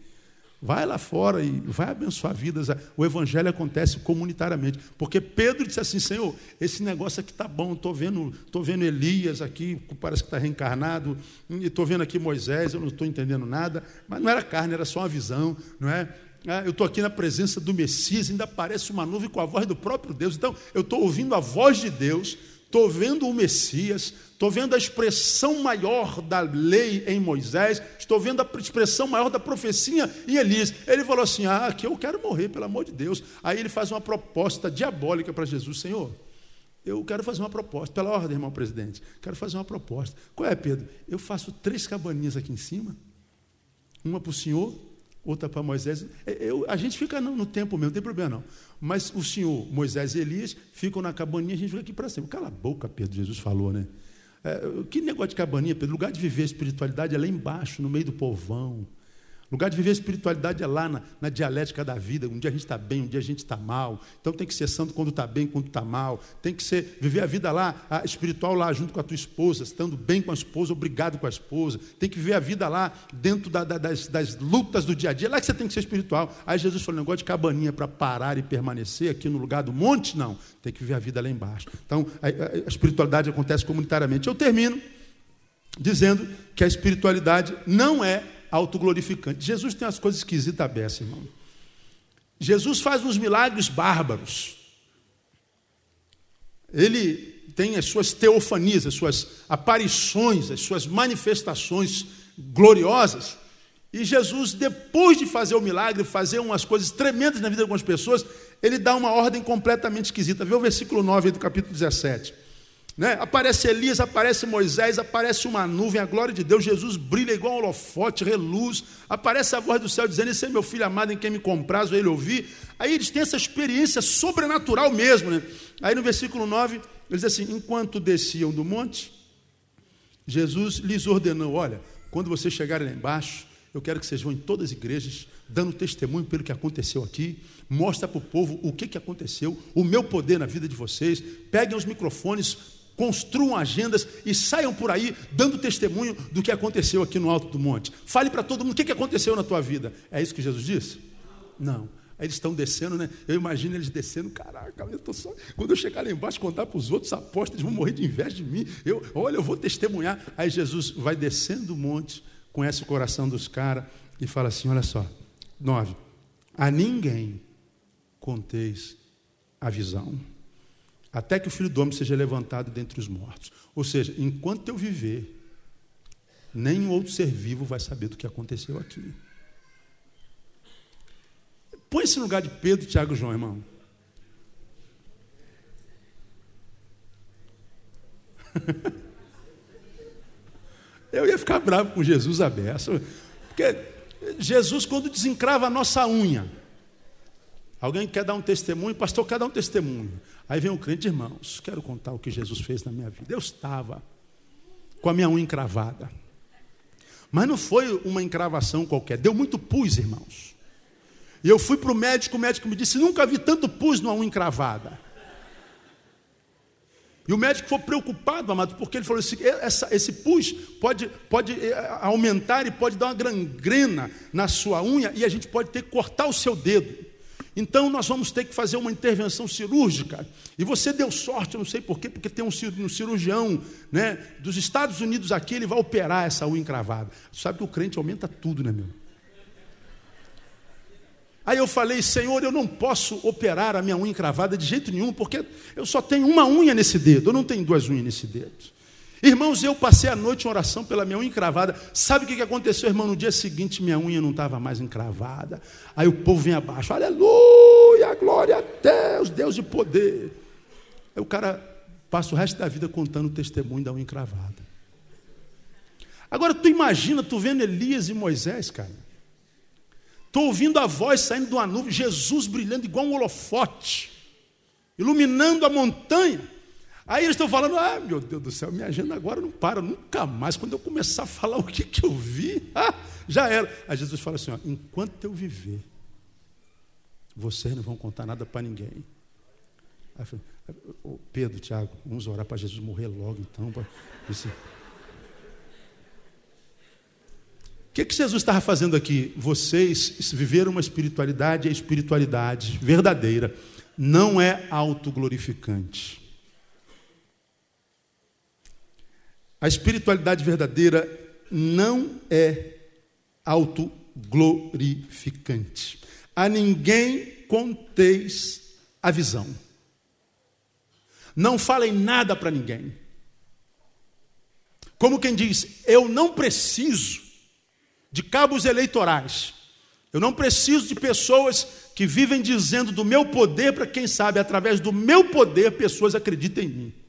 Vai lá fora e vai abençoar vidas. O evangelho acontece comunitariamente. Porque Pedro disse assim: Senhor, esse negócio aqui está bom. Estou vendo, tô vendo Elias aqui, parece que está reencarnado. E estou vendo aqui Moisés, eu não estou entendendo nada. Mas não era carne, era só uma visão, não é? Ah, eu estou aqui na presença do Messias, ainda aparece uma nuvem com a voz do próprio Deus. Então, eu estou ouvindo a voz de Deus estou vendo o Messias, estou vendo a expressão maior da lei em Moisés, estou vendo a expressão maior da profecia em Elias. Ele falou assim: Ah, aqui eu quero morrer, pelo amor de Deus. Aí ele faz uma proposta diabólica para Jesus: Senhor, eu quero fazer uma proposta, pela ordem, irmão presidente, quero fazer uma proposta. Qual é, Pedro? Eu faço três cabaninhas aqui em cima, uma para o senhor, outra para Moisés. É, eu, a gente fica no, no tempo mesmo, não tem problema não. Mas o Senhor, Moisés e Elias ficam na cabaninha, a gente fica aqui para cima. Cala a boca, Pedro, Jesus falou, né? É, que negócio de cabaninha, Pedro? Lugar de viver a espiritualidade é lá embaixo, no meio do povão. O lugar de viver a espiritualidade é lá na, na dialética da vida. Um dia a gente está bem, um dia a gente está mal. Então tem que ser santo quando está bem, quando está mal. Tem que ser viver a vida lá, a espiritual lá junto com a tua esposa, estando bem com a esposa, obrigado com a esposa. Tem que viver a vida lá dentro da, da, das, das, lutas do dia a dia. Lá que você tem que ser espiritual. Aí Jesus falou: negócio de cabaninha para parar e permanecer aqui no lugar do monte, não. Tem que viver a vida lá embaixo. Então a, a espiritualidade acontece comunitariamente. Eu termino dizendo que a espiritualidade não é autoglorificante. Jesus tem as coisas esquisitas dessa, irmão. Jesus faz uns milagres bárbaros. Ele tem as suas teofanias, as suas aparições, as suas manifestações gloriosas. E Jesus, depois de fazer o milagre, fazer umas coisas tremendas na vida de algumas pessoas, ele dá uma ordem completamente esquisita. Vê o versículo 9 do capítulo 17. Né? Aparece Elias, aparece Moisés, aparece uma nuvem, a glória de Deus, Jesus brilha igual um holofote, reluz, aparece a voz do céu dizendo: Esse é meu filho amado em quem me compraz, ou ele ouvir. Aí eles têm essa experiência sobrenatural mesmo. Né? Aí no versículo 9, ele diz assim: Enquanto desciam do monte, Jesus lhes ordenou: Olha, quando vocês chegarem lá embaixo, eu quero que vocês vão em todas as igrejas, dando testemunho pelo que aconteceu aqui. Mostra para o povo o que, que aconteceu, o meu poder na vida de vocês. Peguem os microfones, construam agendas e saiam por aí dando testemunho do que aconteceu aqui no alto do monte. Fale para todo mundo o que aconteceu na tua vida. É isso que Jesus disse? Não. Aí eles estão descendo, né? Eu imagino eles descendo, caraca, eu tô só. Quando eu chegar lá embaixo contar para os outros apóstolos, eles vão morrer de inveja de mim. Eu, olha, eu vou testemunhar. Aí Jesus vai descendo o monte, conhece o coração dos caras e fala assim: olha só, nove. A ninguém conteis a visão. Até que o filho do homem seja levantado dentre os mortos. Ou seja, enquanto eu viver, nenhum outro ser vivo vai saber do que aconteceu aqui. Põe-se no lugar de Pedro, Tiago e João, irmão. Eu ia ficar bravo com Jesus aberto. Porque Jesus, quando desencrava a nossa unha, alguém quer dar um testemunho, pastor quer dar um testemunho. Aí vem um crente, irmãos, quero contar o que Jesus fez na minha vida. Eu estava com a minha unha encravada. Mas não foi uma encravação qualquer, deu muito pus, irmãos. E eu fui para o médico, o médico me disse: nunca vi tanto pus numa unha encravada. E o médico ficou preocupado, amado, porque ele falou assim: essa, esse pus pode, pode eh, aumentar e pode dar uma gangrena na sua unha e a gente pode ter que cortar o seu dedo. Então nós vamos ter que fazer uma intervenção cirúrgica. E você deu sorte, eu não sei porquê, porque tem um cirurgião né, dos Estados Unidos aqui, ele vai operar essa unha encravada. Sabe que o crente aumenta tudo, né, meu? Aí eu falei, Senhor, eu não posso operar a minha unha encravada de jeito nenhum, porque eu só tenho uma unha nesse dedo, eu não tenho duas unhas nesse dedo. Irmãos, eu passei a noite em oração pela minha unha encravada. Sabe o que aconteceu, irmão? No dia seguinte, minha unha não estava mais encravada. Aí o povo vem abaixo, aleluia, glória a Deus, Deus de poder. Aí o cara passa o resto da vida contando o testemunho da unha encravada. Agora, tu imagina, tu vendo Elias e Moisés, cara. Estou ouvindo a voz saindo de uma nuvem, Jesus brilhando igual um holofote, iluminando a montanha. Aí eles estão falando: ah, meu Deus do céu, minha agenda agora não para nunca mais. Quando eu começar a falar o que, que eu vi, ah, já era. Aí Jesus fala assim: ó, enquanto eu viver, vocês não vão contar nada para ninguém. Aí Pedro, Tiago, vamos orar para Jesus morrer logo então. Disse, que, que Jesus estava fazendo aqui? Vocês viveram uma espiritualidade, a espiritualidade verdadeira não é autoglorificante. A espiritualidade verdadeira não é autoglorificante. A ninguém conteis a visão. Não falem nada para ninguém. Como quem diz, eu não preciso de cabos eleitorais. Eu não preciso de pessoas que vivem dizendo do meu poder para quem sabe, através do meu poder, pessoas acreditem em mim.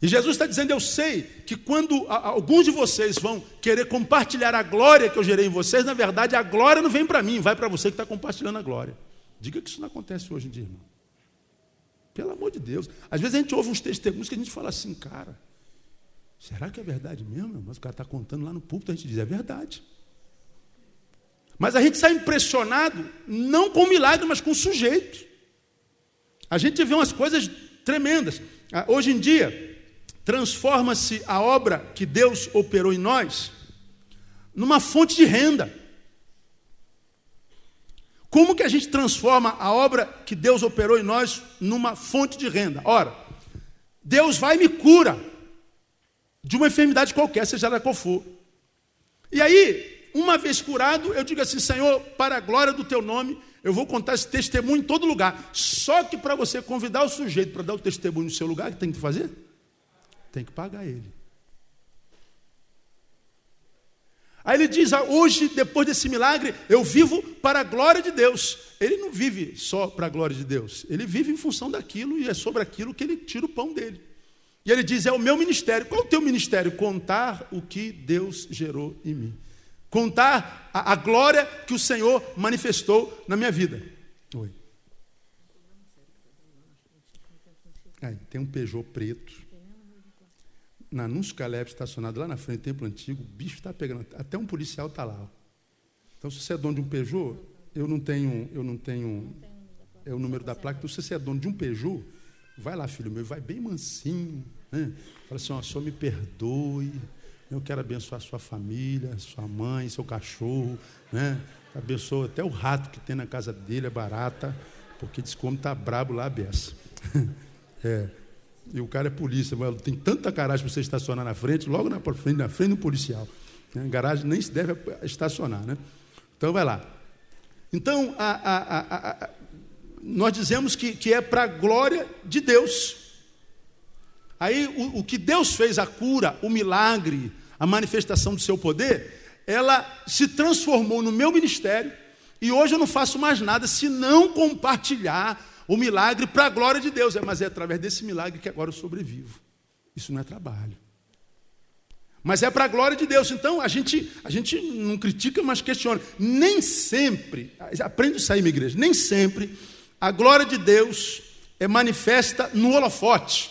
E Jesus está dizendo: Eu sei que quando alguns de vocês vão querer compartilhar a glória que eu gerei em vocês, na verdade a glória não vem para mim, vai para você que está compartilhando a glória. Diga que isso não acontece hoje em dia, irmão. Pelo amor de Deus. Às vezes a gente ouve uns testemunhos que a gente fala assim, cara, Será que é verdade mesmo? Mas o cara está contando lá no púlpito, a gente diz, é verdade. Mas a gente sai impressionado, não com o milagre, mas com o sujeito. A gente vê umas coisas tremendas. Ah, hoje em dia, transforma-se a obra que Deus operou em nós numa fonte de renda. Como que a gente transforma a obra que Deus operou em nós numa fonte de renda? Ora, Deus vai e me cura de uma enfermidade qualquer, seja ela qual for. E aí, uma vez curado, eu digo assim: Senhor, para a glória do teu nome, eu vou contar esse testemunho em todo lugar. Só que para você convidar o sujeito para dar o testemunho no seu lugar, o que tem que fazer? Tem que pagar ele. Aí ele diz: ah, hoje, depois desse milagre, eu vivo para a glória de Deus. Ele não vive só para a glória de Deus, ele vive em função daquilo e é sobre aquilo que ele tira o pão dele. E ele diz: É o meu ministério. Qual é o teu ministério? Contar o que Deus gerou em mim. Contar a, a glória que o Senhor manifestou na minha vida. Oi. Aí, tem um Peugeot preto. Na Anúncio Caleb, estacionado lá na frente do templo antigo, o bicho está pegando. Até um policial está lá. Então, se você é dono de um Peugeot, eu não tenho, eu não tenho, é o número da placa. Então, se você é dono de um Peugeot, Vai lá, filho meu, vai bem mansinho. Né? Fala assim: ó, Senhor, me perdoe. Eu quero abençoar sua família, sua mãe, seu cachorro. Né? Abençoa até o rato que tem na casa dele, é barata, porque diz como está brabo lá a beça. é. E o cara é polícia, mas tem tanta garagem para você estacionar na frente, logo na frente, na frente do policial. Né? Garagem nem se deve estacionar, né? Então vai lá. Então, a, a, a, nós dizemos que, que é para a glória de Deus. Aí o, o que Deus fez, a cura, o milagre, a manifestação do seu poder, ela se transformou no meu ministério e hoje eu não faço mais nada se não compartilhar o milagre para a glória de Deus. É, mas é através desse milagre que agora eu sobrevivo. Isso não é trabalho. Mas é para a glória de Deus. Então a gente, a gente não critica, mas questiona. Nem sempre, aprende isso aí, minha igreja, nem sempre a glória de Deus é manifesta no holofote.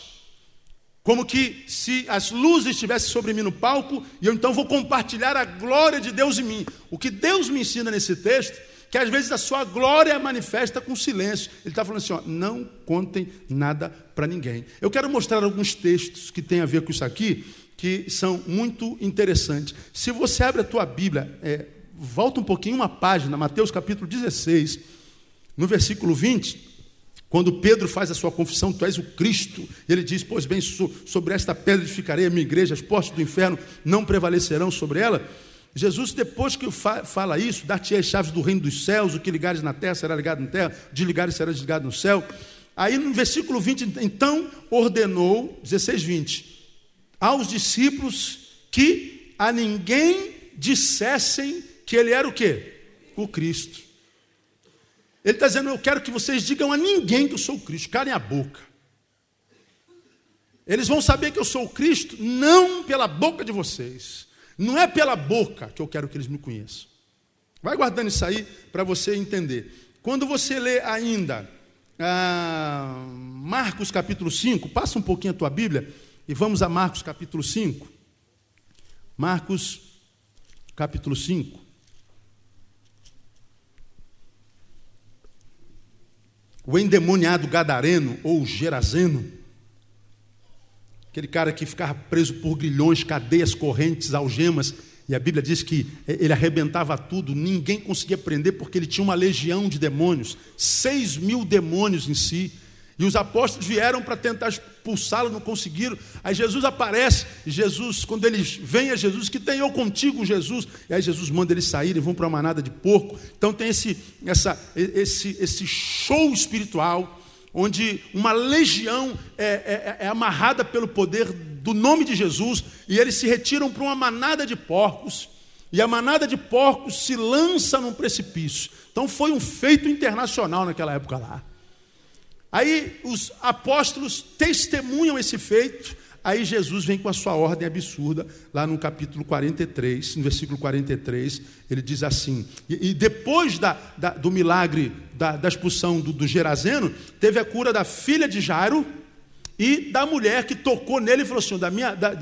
Como que se as luzes estivessem sobre mim no palco e eu então vou compartilhar a glória de Deus em mim. O que Deus me ensina nesse texto, que às vezes a sua glória é manifesta com silêncio. Ele está falando assim: ó, não contem nada para ninguém. Eu quero mostrar alguns textos que têm a ver com isso aqui, que são muito interessantes. Se você abre a tua Bíblia, é, volta um pouquinho uma página, Mateus capítulo 16, no versículo 20. Quando Pedro faz a sua confissão, tu és o Cristo, ele diz: Pois bem, sobre esta pedra edificarei a minha igreja, as portas do inferno não prevalecerão sobre ela. Jesus, depois que fala isso, dar-te as chaves do reino dos céus, o que ligares na terra será ligado na terra, desligares será desligado no céu. Aí no versículo 20, então ordenou, 16, 20, aos discípulos que a ninguém dissessem que ele era o quê? O Cristo. Ele está dizendo: Eu quero que vocês digam a ninguém que eu sou o Cristo, calem a boca. Eles vão saber que eu sou o Cristo, não pela boca de vocês, não é pela boca que eu quero que eles me conheçam. Vai guardando isso aí para você entender. Quando você lê ainda ah, Marcos capítulo 5, passa um pouquinho a tua Bíblia e vamos a Marcos capítulo 5. Marcos capítulo 5. O endemoniado gadareno ou gerazeno, aquele cara que ficava preso por grilhões, cadeias, correntes, algemas, e a Bíblia diz que ele arrebentava tudo, ninguém conseguia prender porque ele tinha uma legião de demônios, seis mil demônios em si. E os apóstolos vieram para tentar expulsá-lo, não conseguiram. Aí Jesus aparece, Jesus, quando eles vêm a Jesus, que tem eu contigo, Jesus. E aí Jesus manda eles saírem, vão para uma manada de porco. Então tem esse, essa, esse, esse show espiritual, onde uma legião é, é, é amarrada pelo poder do nome de Jesus, e eles se retiram para uma manada de porcos. E a manada de porcos se lança num precipício. Então foi um feito internacional naquela época lá. Aí os apóstolos testemunham esse feito, aí Jesus vem com a sua ordem absurda, lá no capítulo 43, no versículo 43, ele diz assim: e, e depois da, da, do milagre da, da expulsão do, do Gerazeno, teve a cura da filha de Jairo e da mulher que tocou nele e falou assim: da minha, da,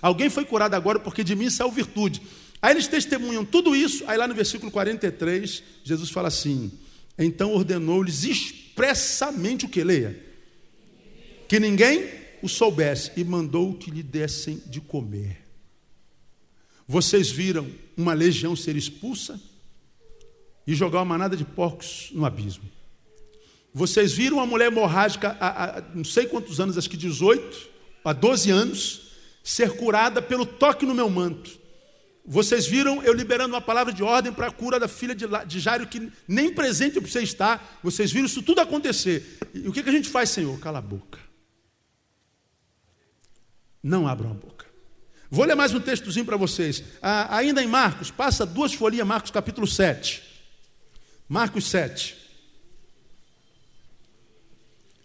alguém foi curado agora porque de mim saiu virtude. Aí eles testemunham tudo isso, aí lá no versículo 43, Jesus fala assim: então ordenou-lhes expressamente o que? Leia. Que ninguém o soubesse e mandou que lhe dessem de comer. Vocês viram uma legião ser expulsa e jogar uma manada de porcos no abismo. Vocês viram uma mulher hemorrágica há, há não sei quantos anos, acho que 18, há 12 anos, ser curada pelo toque no meu manto. Vocês viram eu liberando uma palavra de ordem para a cura da filha de Jairo, que nem presente eu precisei estar. Vocês viram isso tudo acontecer. E o que, a gente faz, Senhor? Cala a boca. Não abram a boca. Vou ler mais um textozinho para vocês. Ah, ainda em Marcos, passa duas folhinhas, Marcos capítulo 7. Marcos 7.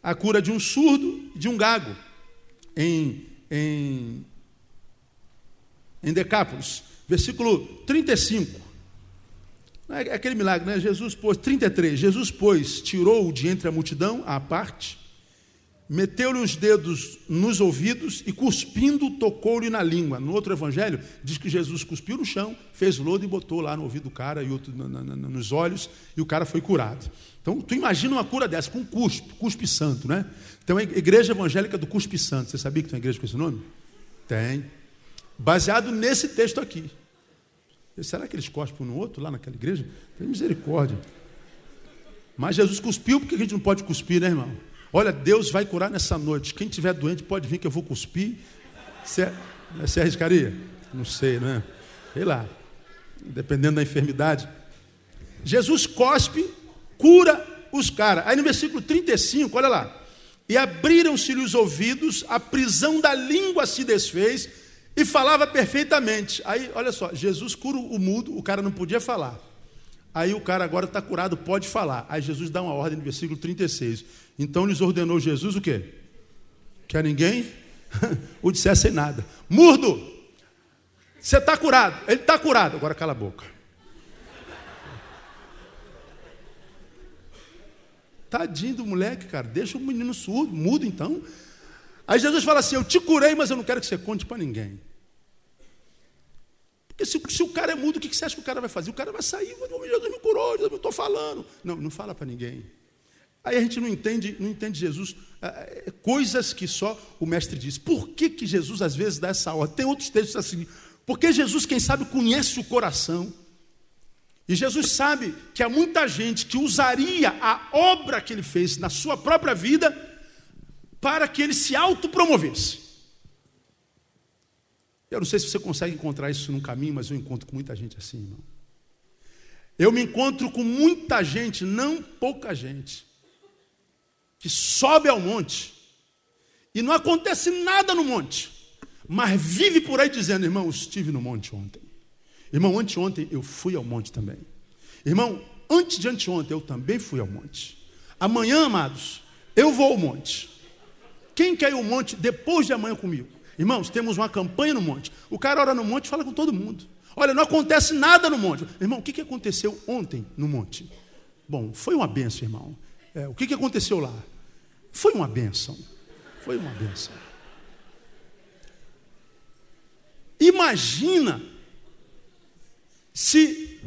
A cura de um surdo e de um gago em, em, em Decápolis versículo 35. É aquele milagre, né? Jesus pôs, 33, Jesus pôs, tirou-o de entre a multidão, à parte, meteu-lhe os dedos nos ouvidos e, cuspindo, tocou-lhe na língua. No outro evangelho, diz que Jesus cuspiu no chão, fez lodo e botou lá no ouvido do cara e outro nos olhos, e o cara foi curado. Então, tu imagina uma cura dessa, com cuspe, cuspe santo, né? Então, a igreja evangélica do cuspe santo. Você sabia que tem uma igreja com esse nome? Tem baseado nesse texto aqui. Será que eles cospem um no outro lá naquela igreja? Tem misericórdia. Mas Jesus cuspiu, porque a gente não pode cuspir, né, irmão? Olha, Deus vai curar nessa noite. Quem tiver doente pode vir que eu vou cuspir. Você, você arriscaria? Não sei, né? Sei lá. Dependendo da enfermidade. Jesus cospe, cura os caras. Aí no versículo 35, olha lá. E abriram-se-lhe os ouvidos, a prisão da língua se desfez e falava perfeitamente. Aí, olha só, Jesus cura o mudo, o cara não podia falar. Aí o cara agora está curado, pode falar. Aí Jesus dá uma ordem no versículo 36. Então lhes ordenou Jesus o quê? Que a ninguém o dissesse nada. Murdo, você está curado. Ele está curado. Agora cala a boca. Tadinho do moleque, cara. Deixa o menino surdo, mudo então. Aí Jesus fala assim: Eu te curei, mas eu não quero que você conte para ninguém. Porque se, se, o cara é mudo, o que você acha que o cara vai fazer? O cara vai sair, Jesus me curou, Jesus, eu estou falando. Não, não fala para ninguém. Aí a gente não entende, não entende Jesus, é, é, coisas que só o mestre diz. Por que, que Jesus às vezes dá essa ordem? Tem outros textos assim. Porque Jesus, quem sabe, conhece o coração. E Jesus sabe que há muita gente que usaria a obra que ele fez na sua própria vida para que ele se autopromovesse. Eu não sei se você consegue encontrar isso no caminho, mas eu encontro com muita gente assim, irmão. Eu me encontro com muita gente, não pouca gente, que sobe ao monte e não acontece nada no monte, mas vive por aí dizendo: irmão, estive no monte ontem. Irmão, anteontem eu fui ao monte também. Irmão, antes de anteontem eu também fui ao monte. Amanhã, amados, eu vou ao monte. Quem quer ir ao monte depois de amanhã comigo? Irmãos, temos uma campanha no monte. O cara ora no monte e fala com todo mundo. Olha, não acontece nada no monte. Irmão, o que aconteceu ontem no monte? Bom, foi uma benção, irmão. É, o que aconteceu lá? Foi uma benção. Foi uma benção. Imagina se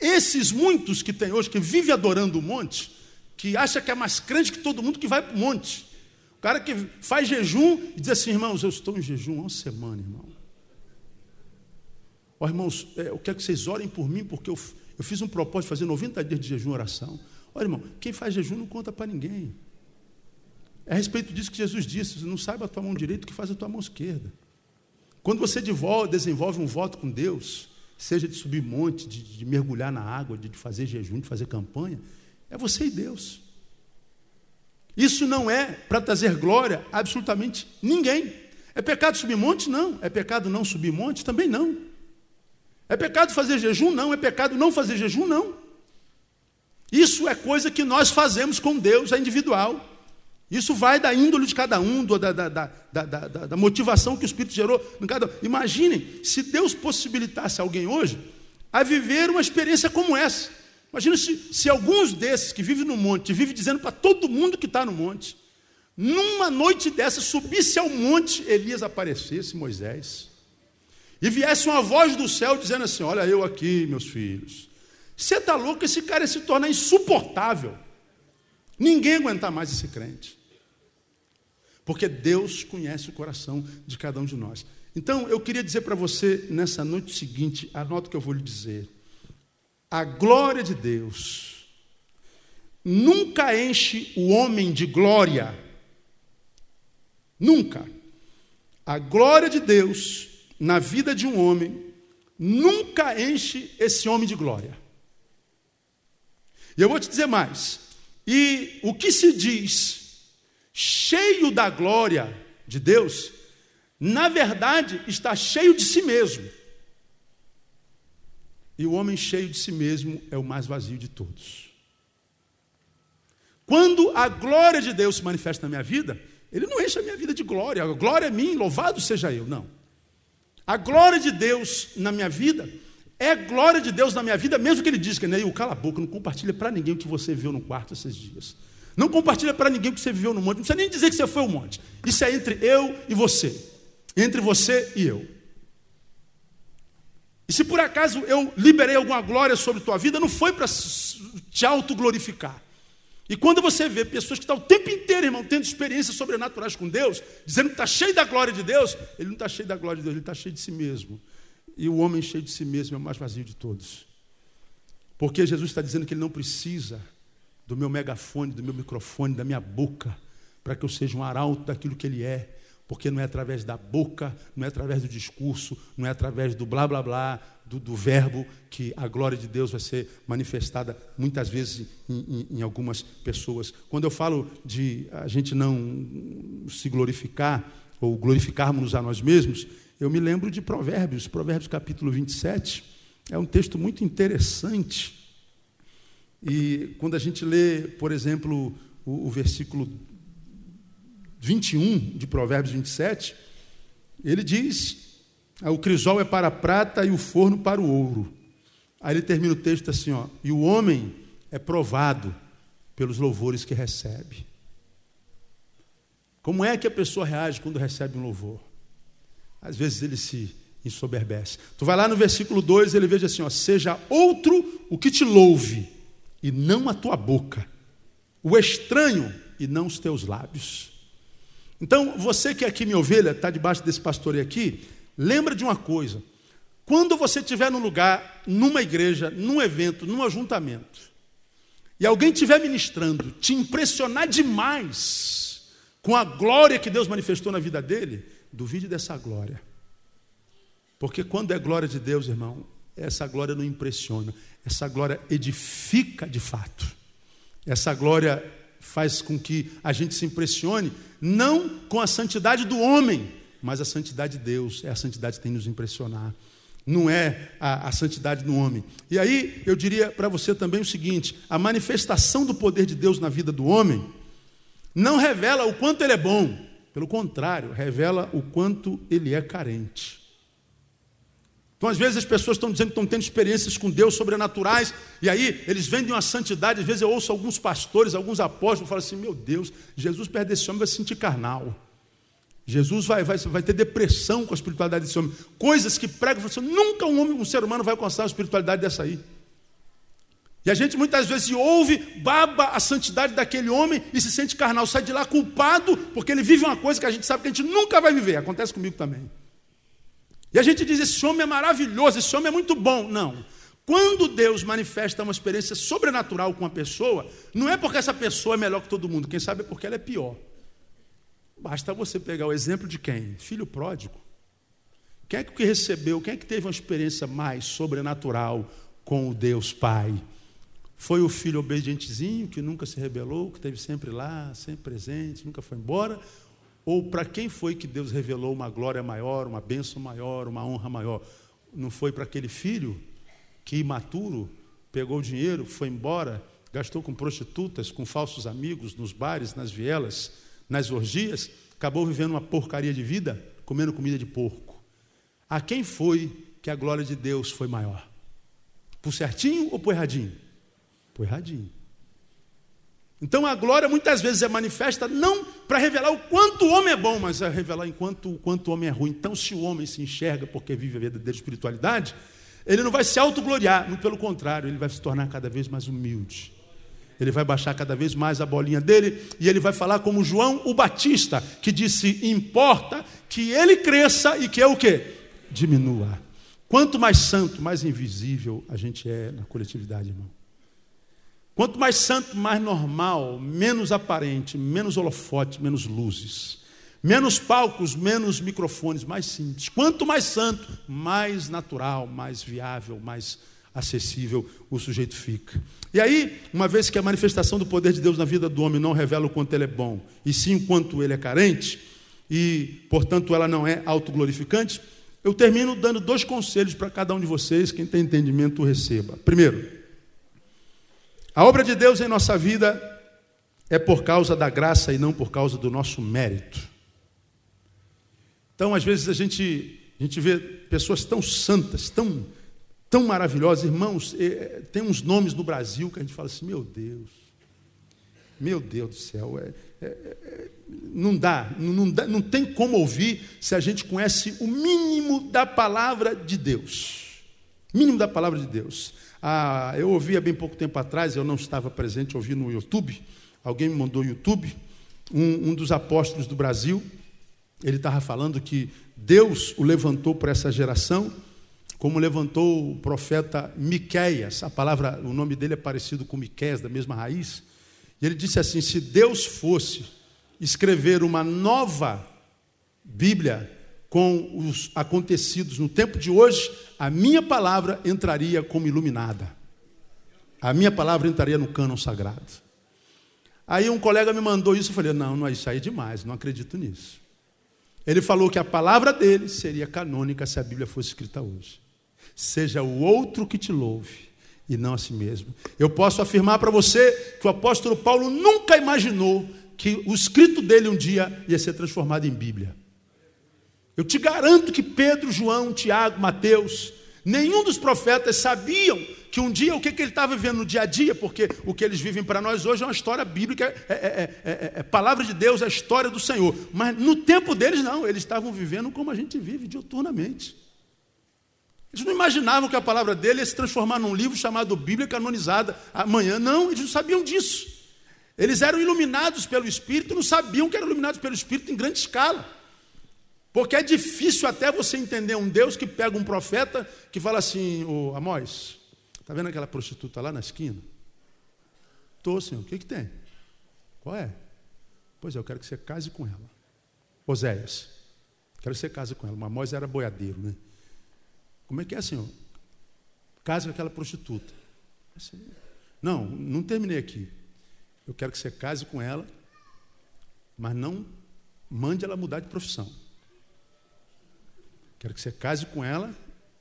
esses muitos que tem hoje, que vive adorando o monte, que acha que é mais crente que todo mundo que vai para o monte, cara que faz jejum e diz assim, irmãos, eu estou em jejum há uma semana, irmão. Ó, irmãos, é, eu quero que vocês orem por mim, porque eu, eu fiz um propósito de fazer 90 dias de jejum e oração. Olha, irmão, quem faz jejum não conta para ninguém. É a respeito disso que Jesus disse: não sabe a tua mão direita o que faz a tua mão esquerda. Quando você desenvolve um voto com Deus, seja de subir monte, de, de mergulhar na água, de, de fazer jejum, de fazer campanha, é você e Deus. Isso não é para trazer glória a absolutamente ninguém. É pecado subir monte? Não. É pecado não subir monte? Também não. É pecado fazer jejum? Não. É pecado não fazer jejum? Não. Isso é coisa que nós fazemos com Deus, é individual. Isso vai da índole de cada um, da, da, da, da, motivação que o Espírito gerou em cada um. Imaginem se Deus possibilitasse alguém hoje a viver uma experiência como essa. Imagina se, se alguns desses que vivem no monte, vivem dizendo para todo mundo que está no monte, numa noite dessa, subisse ao monte, Elias aparecesse, Moisés, e viesse uma voz do céu dizendo assim: Olha, eu aqui, meus filhos. Você está louco? Esse cara se tornar insuportável. Ninguém aguentar mais esse crente. Porque Deus conhece o coração de cada um de nós. Então, eu queria dizer para você, nessa noite seguinte, anota o que eu vou lhe dizer a glória de Deus nunca enche o homem de glória. Nunca. A glória de Deus na vida de um homem nunca enche esse homem de glória. E eu vou te dizer mais. E o que se diz cheio da glória de Deus, na verdade está cheio de si mesmo. E o homem cheio de si mesmo é o mais vazio de todos. Quando a glória de Deus se manifesta na minha vida, ele não enche a minha vida de glória. A glória é minha, louvado seja eu. Não. A glória de Deus na minha vida é glória de Deus na minha vida, mesmo que ele diz que nem o cala a boca, não compartilha para ninguém o que você viu no quarto esses dias. Não compartilha para ninguém o que você viveu no monte. Não precisa nem dizer que você foi ao monte. Isso é entre eu e você. Entre você e eu. E se por acaso eu liberei alguma glória sobre tua vida, não foi para te autoglorificar. E quando você vê pessoas que estão o tempo inteiro, irmão, tendo experiências sobrenaturais com Deus, dizendo que está cheio da glória de Deus, ele não está cheio da glória de Deus, ele está cheio de si mesmo. E o homem cheio de si mesmo é o mais vazio de todos. Porque Jesus está dizendo que ele não precisa do meu megafone, do meu microfone, da minha boca, para que eu seja um arauto daquilo que ele é. Porque não é através da boca, não é através do discurso, não é através do blá blá blá, do, do verbo, que a glória de Deus vai ser manifestada muitas vezes em, em, em algumas pessoas. Quando eu falo de a gente não se glorificar, ou glorificarmos a nós mesmos, eu me lembro de Provérbios, Provérbios capítulo 27. É um texto muito interessante. E quando a gente lê, por exemplo, o, o versículo 21 de Provérbios 27, ele diz: ah, o crisol é para a prata e o forno para o ouro. Aí ele termina o texto assim: ó, e o homem é provado pelos louvores que recebe. Como é que a pessoa reage quando recebe um louvor? Às vezes ele se ensoberbece. Tu vai lá no versículo 2, ele veja assim: ó, seja outro o que te louve, e não a tua boca, o estranho e não os teus lábios. Então, você que é aqui, minha ovelha, está debaixo desse pastoreio aqui, lembra de uma coisa: quando você estiver num lugar, numa igreja, num evento, num ajuntamento, e alguém estiver ministrando, te impressionar demais, com a glória que Deus manifestou na vida dele, duvide dessa glória. Porque quando é glória de Deus, irmão, essa glória não impressiona, essa glória edifica de fato. Essa glória faz com que a gente se impressione, não com a santidade do homem, mas a santidade de Deus, é a santidade que tem nos impressionar. Não é a, a santidade do homem. E aí eu diria para você também o seguinte: a manifestação do poder de Deus na vida do homem não revela o quanto ele é bom, pelo contrário, revela o quanto ele é carente. Então, às vezes, as pessoas estão dizendo que estão tendo experiências com Deus sobrenaturais, e aí eles vendem uma santidade. Às vezes, eu ouço alguns pastores, alguns apóstolos, falam assim: Meu Deus, Jesus perde esse homem, vai se sentir carnal. Jesus vai, vai, vai ter depressão com a espiritualidade desse homem. Coisas que pregam, assim, nunca um homem, um ser humano vai alcançar a espiritualidade dessa aí. E a gente muitas vezes ouve, baba a santidade daquele homem e se sente carnal, sai de lá culpado, porque ele vive uma coisa que a gente sabe que a gente nunca vai viver. Acontece comigo também. E a gente diz: esse homem é maravilhoso, esse homem é muito bom. Não. Quando Deus manifesta uma experiência sobrenatural com uma pessoa, não é porque essa pessoa é melhor que todo mundo, quem sabe é porque ela é pior. Basta você pegar o exemplo de quem? Filho pródigo. Quem é que recebeu, quem é que teve uma experiência mais sobrenatural com o Deus Pai? Foi o filho obedientezinho, que nunca se rebelou, que esteve sempre lá, sempre presente, nunca foi embora? Ou para quem foi que Deus revelou uma glória maior, uma bênção maior, uma honra maior? Não foi para aquele filho que, imaturo, pegou o dinheiro, foi embora, gastou com prostitutas, com falsos amigos, nos bares, nas vielas, nas orgias, acabou vivendo uma porcaria de vida, comendo comida de porco? A quem foi que a glória de Deus foi maior? Por certinho ou por erradinho? Por erradinho. Então a glória muitas vezes é manifesta não para revelar o quanto o homem é bom, mas é revelar enquanto, o quanto o homem é ruim. Então, se o homem se enxerga porque vive a verdadeira espiritualidade, ele não vai se autogloriar, muito pelo contrário, ele vai se tornar cada vez mais humilde. Ele vai baixar cada vez mais a bolinha dele e ele vai falar como João o Batista, que disse: importa que ele cresça e que é o que? Diminua. Quanto mais santo, mais invisível a gente é na coletividade, irmão. Quanto mais santo, mais normal, menos aparente, menos holofote, menos luzes. Menos palcos, menos microfones, mais simples. Quanto mais santo, mais natural, mais viável, mais acessível o sujeito fica. E aí, uma vez que a manifestação do poder de Deus na vida do homem não revela o quanto ele é bom, e sim o quanto ele é carente, e, portanto, ela não é autoglorificante, eu termino dando dois conselhos para cada um de vocês, quem tem entendimento receba. Primeiro, a obra de Deus em nossa vida é por causa da graça e não por causa do nosso mérito. Então, às vezes, a gente, a gente vê pessoas tão santas, tão, tão maravilhosas, irmãos, é, tem uns nomes no Brasil que a gente fala assim: meu Deus, meu Deus do céu, é, é, é, não, dá, não dá, não tem como ouvir se a gente conhece o mínimo da palavra de Deus. Mínimo da palavra de Deus. Ah, eu ouvi há bem pouco tempo atrás, eu não estava presente, ouvi no YouTube, alguém me mandou no YouTube, um, um dos apóstolos do Brasil, ele estava falando que Deus o levantou para essa geração, como levantou o profeta Miqueias, a palavra, o nome dele é parecido com Miqueias, da mesma raiz, e ele disse assim: se Deus fosse escrever uma nova Bíblia com os acontecidos no tempo de hoje, a minha palavra entraria como iluminada. A minha palavra entraria no cânon sagrado. Aí um colega me mandou isso, eu falei: "Não, não, isso aí é demais, não acredito nisso". Ele falou que a palavra dele seria canônica se a Bíblia fosse escrita hoje. Seja o outro que te louve e não a si mesmo. Eu posso afirmar para você que o apóstolo Paulo nunca imaginou que o escrito dele um dia ia ser transformado em Bíblia. Eu te garanto que Pedro, João, Tiago, Mateus, nenhum dos profetas sabiam que um dia o que, que ele estava vivendo no dia a dia, porque o que eles vivem para nós hoje é uma história bíblica, é, é, é, é, palavra de Deus, é história do Senhor. Mas no tempo deles, não, eles estavam vivendo como a gente vive diuturnamente. Eles não imaginavam que a palavra dele ia se transformar num livro chamado Bíblia canonizada amanhã. Não, eles não sabiam disso. Eles eram iluminados pelo Espírito, não sabiam que eram iluminados pelo Espírito em grande escala. Porque é difícil até você entender um Deus que pega um profeta que fala assim, ô Amós, está vendo aquela prostituta lá na esquina? Estou, senhor, o que, que tem? Qual é? Pois é, eu quero que você case com ela. Oséias, quero que você case com ela. O Amós era boiadeiro, né? Como é que é, senhor? Case com aquela prostituta. Não, não terminei aqui. Eu quero que você case com ela, mas não mande ela mudar de profissão. Quero que você case com ela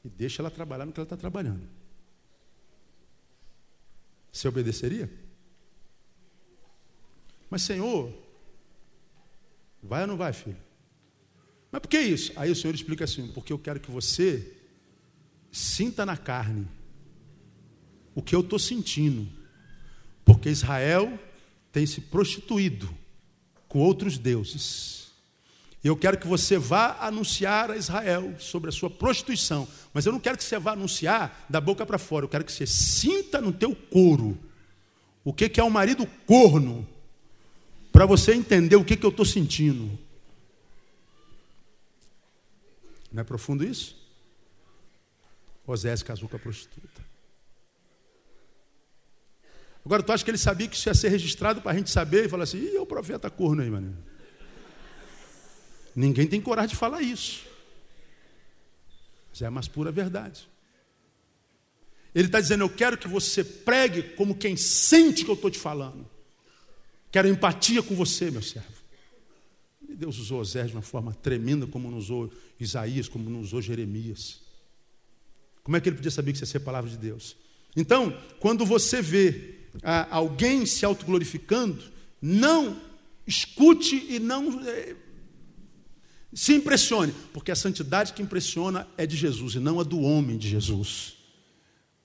e deixe ela trabalhar no que ela está trabalhando. Você obedeceria? Mas, Senhor, vai ou não vai, filho? Mas por que isso? Aí o Senhor explica assim: porque eu quero que você sinta na carne o que eu estou sentindo. Porque Israel tem se prostituído com outros deuses. E eu quero que você vá anunciar a Israel sobre a sua prostituição. Mas eu não quero que você vá anunciar da boca para fora. Eu quero que você sinta no teu couro o que, é um marido corno. Para você entender o que, que eu estou sentindo. Não é profundo isso? Osés casou com a prostituta. Agora, tu acha que ele sabia que isso ia ser registrado para a gente saber e falar assim: Ih, é o profeta corno aí, mano. Ninguém tem coragem de falar isso. Mas é a mais pura verdade. Ele está dizendo: Eu quero que você pregue como quem sente que eu estou te falando. Quero empatia com você, meu servo. E Deus usou Osés de uma forma tremenda, como não usou Isaías, como não usou Jeremias. Como é que ele podia saber que isso ia ser palavra de Deus? Então, quando você vê ah, alguém se autoglorificando, não escute e não eh, se impressione, porque a santidade que impressiona é de Jesus e não a do homem de Jesus.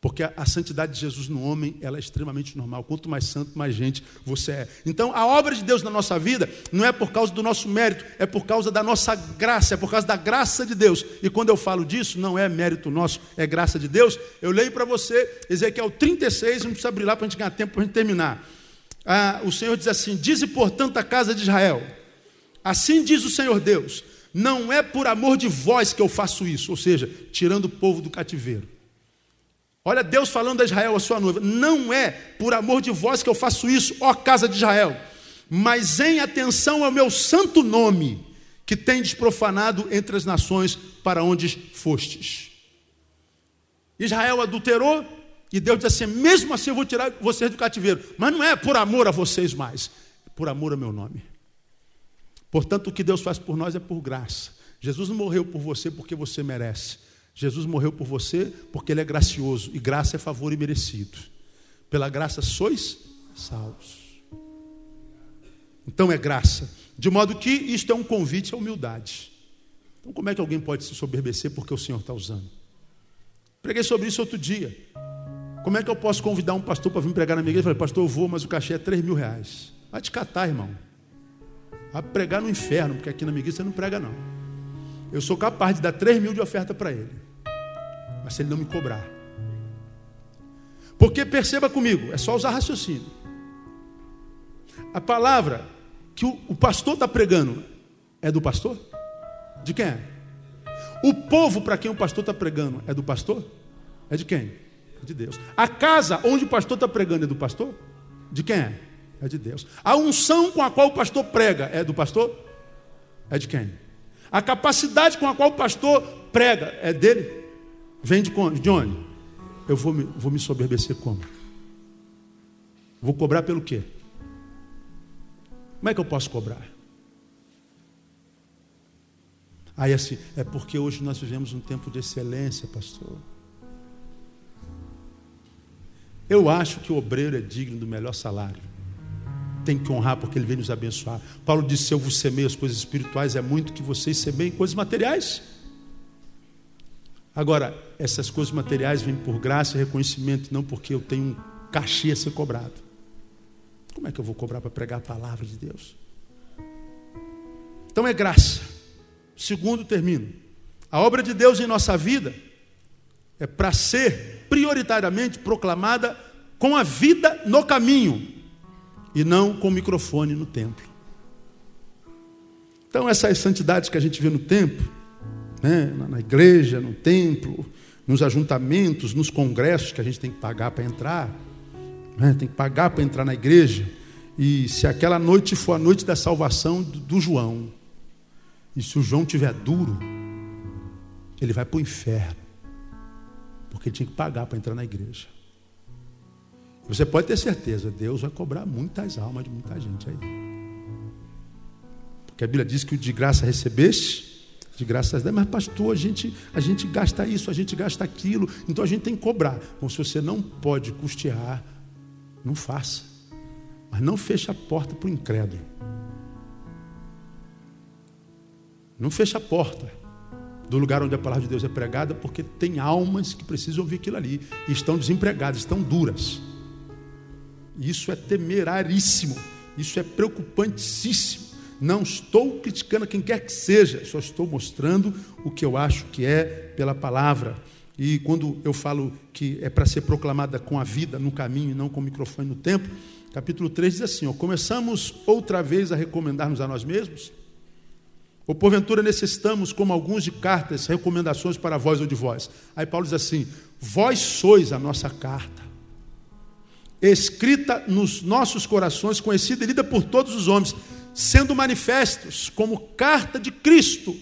Porque a, a, santidade de Jesus no homem, ela é extremamente normal. Quanto mais santo, mais gente você é. Então, a obra de Deus na nossa vida não é por causa do nosso mérito, é por causa da nossa graça, é por causa da graça de Deus. E quando eu falo disso, não é mérito nosso, é graça de Deus. Eu leio para você Ezequiel 36, não precisa abrir lá para a gente ganhar tempo para a gente terminar. Ah, o Senhor diz assim: Dize, portanto, a casa de Israel: Assim diz o Senhor Deus não é por amor de vós que eu faço isso, ou seja, tirando o povo do cativeiro. Olha Deus falando a Israel, a sua noiva, não é por amor de vós que eu faço isso, ó casa de Israel, mas em atenção ao meu santo nome, que tendes profanado entre as nações para onde fostes. Israel adulterou, e Deus disse assim: mesmo assim eu vou tirar vocês do cativeiro, mas não é por amor a vocês mais, é por amor ao meu nome. Portanto, o que Deus faz por nós é por graça. Jesus não morreu por você porque você merece. Jesus morreu por você porque Ele é gracioso. E graça é favor imerecido. Pela graça sois salvos. Então é graça. De modo que isto é um convite à humildade. Então, como é que alguém pode se soberbecer porque o Senhor está usando? Preguei sobre isso outro dia. Como é que eu posso convidar um pastor para vir pregar na minha igreja? Eu falei, pastor, eu vou, mas o cachê é 3 mil reais. Vai te catar, irmão a pregar no inferno, porque aqui na minha você não prega, não. Eu sou capaz de dar 3 mil de oferta para ele, mas se ele não me cobrar. Porque perceba comigo, é só usar raciocínio. A palavra que o, o pastor está pregando é do pastor? De quem é? O povo para quem o pastor está pregando é do pastor? É de quem? De Deus. A casa onde o pastor está pregando é do pastor? De quem é? É de Deus. A unção com a qual o pastor prega é do pastor? É de quem? A capacidade com a qual o pastor prega é dele. Vem de onde? Eu vou me, vou me soberbecer como? Vou cobrar pelo quê? Como é que eu posso cobrar? Aí assim, é porque hoje nós vivemos um tempo de excelência, pastor. Eu acho que o obreiro é digno do melhor salário. Tem que honrar porque ele vem nos abençoar. Paulo disse: Se eu vos semeio as coisas espirituais, é muito que vocês semeiem coisas materiais. Agora, essas coisas materiais vêm por graça e reconhecimento, não porque eu tenho um cachê a ser cobrado. Como é que eu vou cobrar para pregar a palavra de Deus? Então é graça. Segundo, termino. A obra de Deus em nossa vida é para ser prioritariamente proclamada com a vida no caminho e não com microfone no templo. Então, essas santidades que a gente vê no templo, né, na igreja, no templo, nos ajuntamentos, nos congressos que a gente tem que pagar para entrar, né, tem que pagar para entrar na igreja. E se aquela noite for a noite da salvação do, do João, e se o João tiver duro, ele vai para o inferno. Porque ele tinha que pagar para entrar na igreja. Você pode ter certeza, Deus vai cobrar muitas almas de muita gente aí. Porque a Bíblia diz que o de graça recebeste, de graça dá, mas pastor, a gente, a gente gasta isso, a gente gasta aquilo, então a gente tem que cobrar. Bom, se você não pode custear, não faça. Mas não feche a porta para o incrédulo. Não feche a porta do lugar onde a palavra de Deus é pregada, porque tem almas que precisam ouvir aquilo ali e estão desempregadas, estão duras. Isso é temeraríssimo, isso é preocupantíssimo. Não estou criticando quem quer que seja, só estou mostrando o que eu acho que é pela palavra. E quando eu falo que é para ser proclamada com a vida no caminho e não com o microfone no tempo, capítulo 3 diz assim: ó, começamos outra vez a recomendar-nos a nós mesmos ou porventura necessitamos, como alguns de cartas, recomendações para vós ou de vós. Aí Paulo diz assim: Vós sois a nossa carta, escrita nos nossos corações, conhecida e lida por todos os homens, sendo manifestos como carta de Cristo,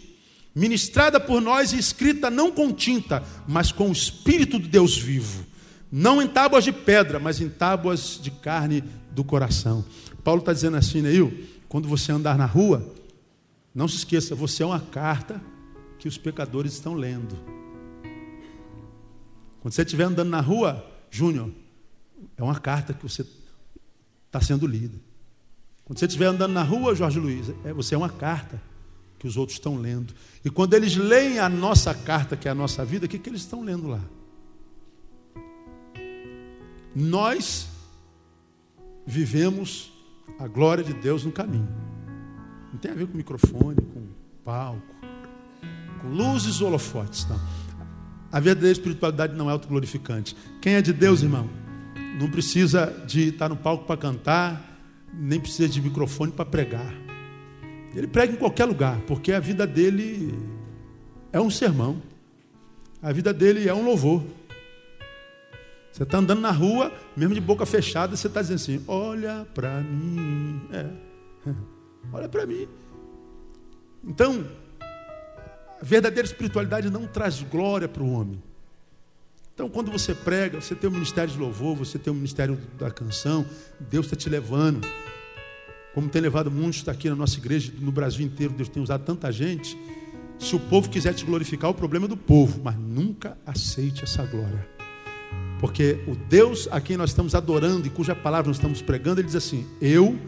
ministrada por nós e escrita não com tinta, mas com o Espírito de Deus vivo, não em tábuas de pedra, mas em tábuas de carne do coração. Paulo está dizendo assim, Neil, quando você andar na rua, não se esqueça, você é uma carta que os pecadores estão lendo. Quando você estiver andando na rua, Júnior, é uma carta que você está sendo lida. Quando você estiver andando na rua, Jorge Luiz, é, você é uma carta que os outros estão lendo. E quando eles leem a nossa carta, que é a nossa vida, o que, que eles estão lendo lá? Nós vivemos a glória de Deus no caminho. Não tem a ver com microfone, com palco, com luzes ou holofotes. Não. A verdadeira espiritualidade não é autoglorificante. Quem é de Deus, irmão, não precisa de estar no palco para cantar, nem precisa de microfone para pregar. Ele prega em qualquer lugar, porque a vida dele é um sermão. A vida dele é um louvor. Você está andando na rua, mesmo de boca fechada, você está dizendo assim: olha para mim. É. Olha para mim. Então, a verdadeira espiritualidade não traz glória para o homem. Então, quando você prega, você tem o ministério de louvor, você tem o ministério da canção, Deus está te levando. Como tem levado muitos aqui na nossa igreja, no Brasil inteiro, Deus tem usado tanta gente. Se o povo quiser te glorificar, o problema é do povo, mas nunca aceite essa glória. Porque o Deus a quem nós estamos adorando e cuja palavra nós estamos pregando, ele diz assim: Eu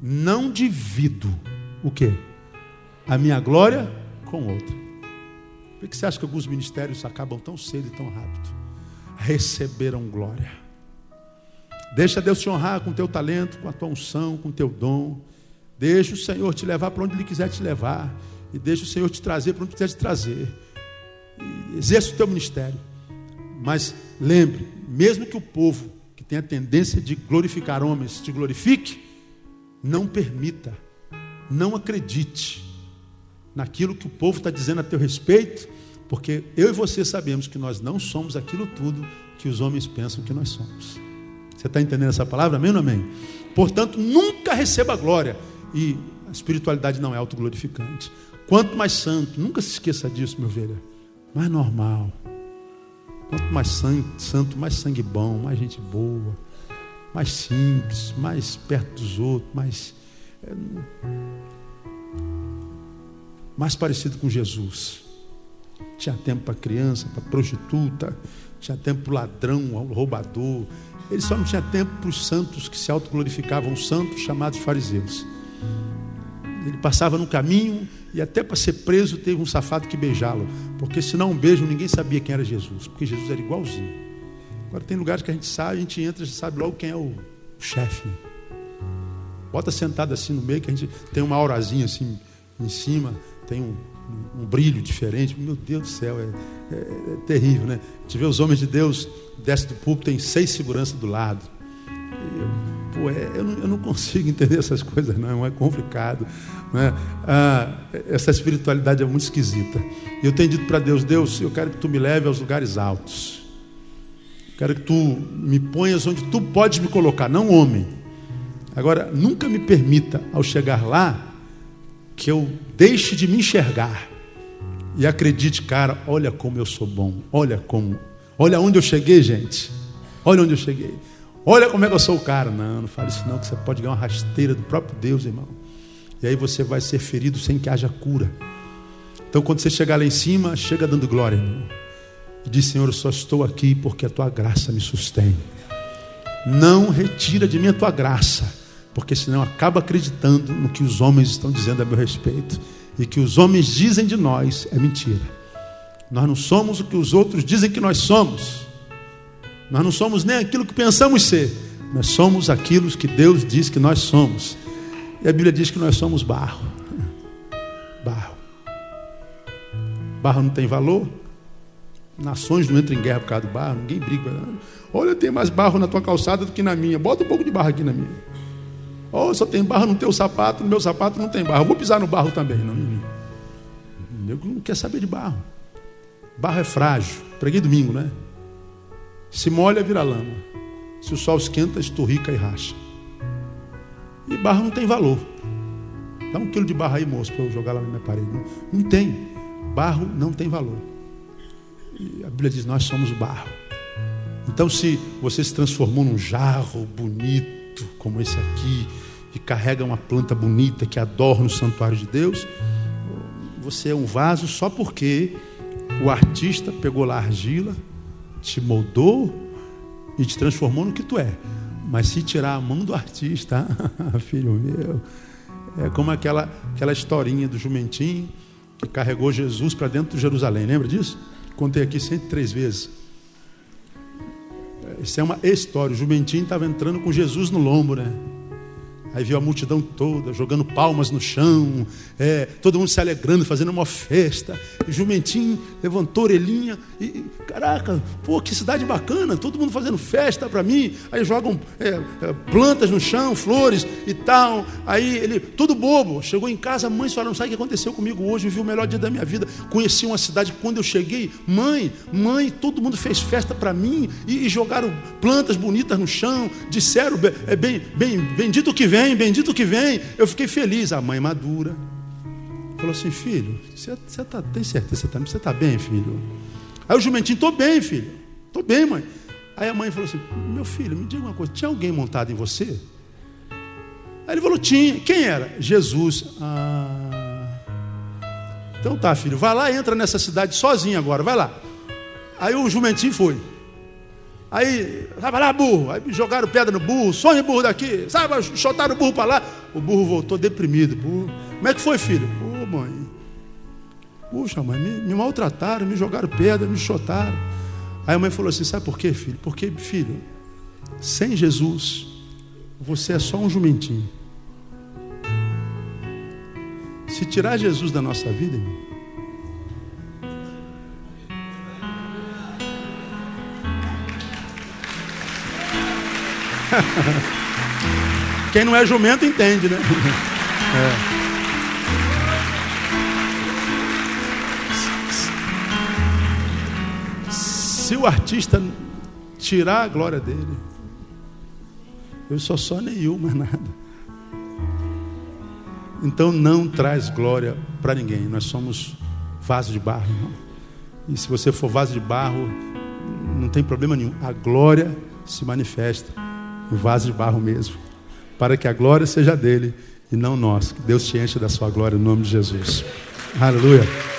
não divido o que? A minha glória com outra. Por que você acha que alguns ministérios acabam tão cedo e tão rápido? Receberam glória. Deixa Deus te honrar com o teu talento, com a tua unção, com o teu dom. Deixa o Senhor te levar para onde Ele quiser te levar. E deixa o Senhor te trazer para onde quiser te trazer. E exerça o teu ministério. Mas lembre, mesmo que o povo que tem a tendência de glorificar homens te glorifique, não permita, não acredite naquilo que o povo está dizendo a teu respeito, porque eu e você sabemos que nós não somos aquilo tudo que os homens pensam que nós somos. Você está entendendo essa palavra? Amém ou amém? Portanto, nunca receba glória. E espiritualidade não é autoglorificante. Quanto mais santo, nunca se esqueça disso, meu velho, mais normal. Quanto mais santo, mais sangue bom, mais gente boa, mais simples, mais perto dos outros, mais. É, mais parecido com Jesus. Tinha tempo para criança, para prostituta, tinha tempo para ladrão, roubador. Ele só não tinha tempo para os santos que se autoglorificavam, santos chamados fariseus. Ele passava no caminho e até para ser preso teve um safado que beijá-lo. Porque se não um beijo, ninguém sabia quem era Jesus. Porque Jesus era igualzinho. Agora tem lugares que a gente sabe, a gente entra e sabe logo quem é o chefe. Bota sentado assim no meio, que a gente tem uma aurazinha assim em cima, tem um, um, brilho diferente. Meu Deus do céu, é, é, é terrível, né? A gente vê os homens de Deus, desce do púlpito, tem seis seguranças do lado. Pô, é, eu, não, eu, não, consigo entender essas coisas, não, é complicado. Né? Ah, essa espiritualidade é muito esquisita. Eu tenho dito para Deus: Deus, eu quero que tu me leve aos lugares altos. Quero que tu me ponhas onde tu podes me colocar, não homem. Agora, nunca me permita, ao chegar lá, que eu deixe de me enxergar e acredite, cara, olha como eu sou bom, olha como, olha onde eu cheguei, gente, olha onde eu cheguei. Olha como é que eu sou o cara. Não, não fale isso não, que você pode ganhar uma rasteira do próprio Deus, irmão. E aí você vai ser ferido sem que haja cura. Então quando você chegar lá em cima, chega dando glória, irmão. E diz, Senhor, eu só estou aqui porque a tua graça me sustém. Não retira de mim a tua graça, porque senão acaba acreditando no que os homens estão dizendo a meu respeito. E que os homens dizem de nós é mentira. Nós não somos o que os outros dizem que nós somos. Nós não somos nem aquilo que pensamos ser, nós somos aquilo que Deus diz que nós somos. E a Bíblia diz que nós somos barro. Barro. Barro não tem valor. Nações não entram em guerra por causa do barro, ninguém briga. Olha, tem mais barro na tua calçada do que na minha. Bota um pouco de barro aqui na minha. Oh, só tem barro no teu sapato, no meu sapato não tem barro. Eu vou pisar no barro também. Não, não, não quer saber de barro. Barro é frágil. Preguei domingo, né? Se molha, vira lama. Se o sol esquenta, esturrica e racha. E barro não tem valor. Dá um quilo de barro aí, moço, para eu jogar lá na minha parede. Não, não tem. Barro não tem valor. E a Bíblia diz: Nós somos barro. Então, se você se transformou num jarro bonito, como esse aqui, e carrega uma planta bonita que adorna o santuário de Deus, você é um vaso só porque o artista pegou lá a argila te moldou e te transformou no que tu é. Mas se tirar a mão do artista, filho meu, é como aquela, aquela historinha do jumentinho que carregou Jesus para dentro de Jerusalém. Lembra disso? Contei aqui 103 vezes. Isso é uma história. O jumentinho estava entrando com Jesus no lombo, né? Aí viu a multidão toda jogando palmas no chão, é, todo mundo se alegrando, fazendo uma festa. E Jumentinho levantou a orelhinha e, caraca, pô, que cidade bacana, todo mundo fazendo festa para mim. Aí jogam é, é, plantas no chão, flores e tal. Aí ele, todo bobo, chegou em casa, a mãe falando: sabe o que aconteceu comigo hoje? Eu vi o melhor dia da minha vida. Conheci uma cidade, quando eu cheguei, mãe, mãe, todo mundo fez festa para mim e, e, jogaram plantas bonitas no chão, disseram: é bem, bem, bendito que vem vem, bendito que vem. Eu fiquei feliz. A mãe madura falou assim: Filho, você, você tá, tem certeza você está tá bem, filho? Aí o jumentinho: Estou bem, filho. Estou bem, mãe. Aí a mãe falou assim: Meu filho, me diga uma coisa: tinha alguém montado em você? Aí ele falou: Tinha. Quem era? Jesus. Ah. Então tá, filho, vai lá, entra nessa cidade sozinho agora, vai lá. Aí o jumentinho foi. Aí, vai lá, burro. Aí jogaram pedra no burro, sonhe burro daqui. Sabe, chotaram o burro para lá. O burro voltou deprimido. Burro. Como é que foi, filho? Ô, oh, mãe. Puxa, mãe, me, me, maltrataram, me jogaram pedra, me chotaram. Aí a mãe falou assim: Sabe por quê, filho? Porque, filho, sem Jesus, você é só um jumentinho. Se tirar Jesus da nossa vida, irmão, Quem não é jumento entende, né? É. Se o artista tirar a glória dele, eu só sou nenhum, mais nada. então não traz glória para ninguém. Nós somos vaso de barro, irmão. E se você for vaso de barro, não tem problema nenhum. A glória se manifesta em vaso de barro mesmo. Para que a glória seja dele e não nós. Que Deus te encha da sua glória em nome de Jesus. Aleluia.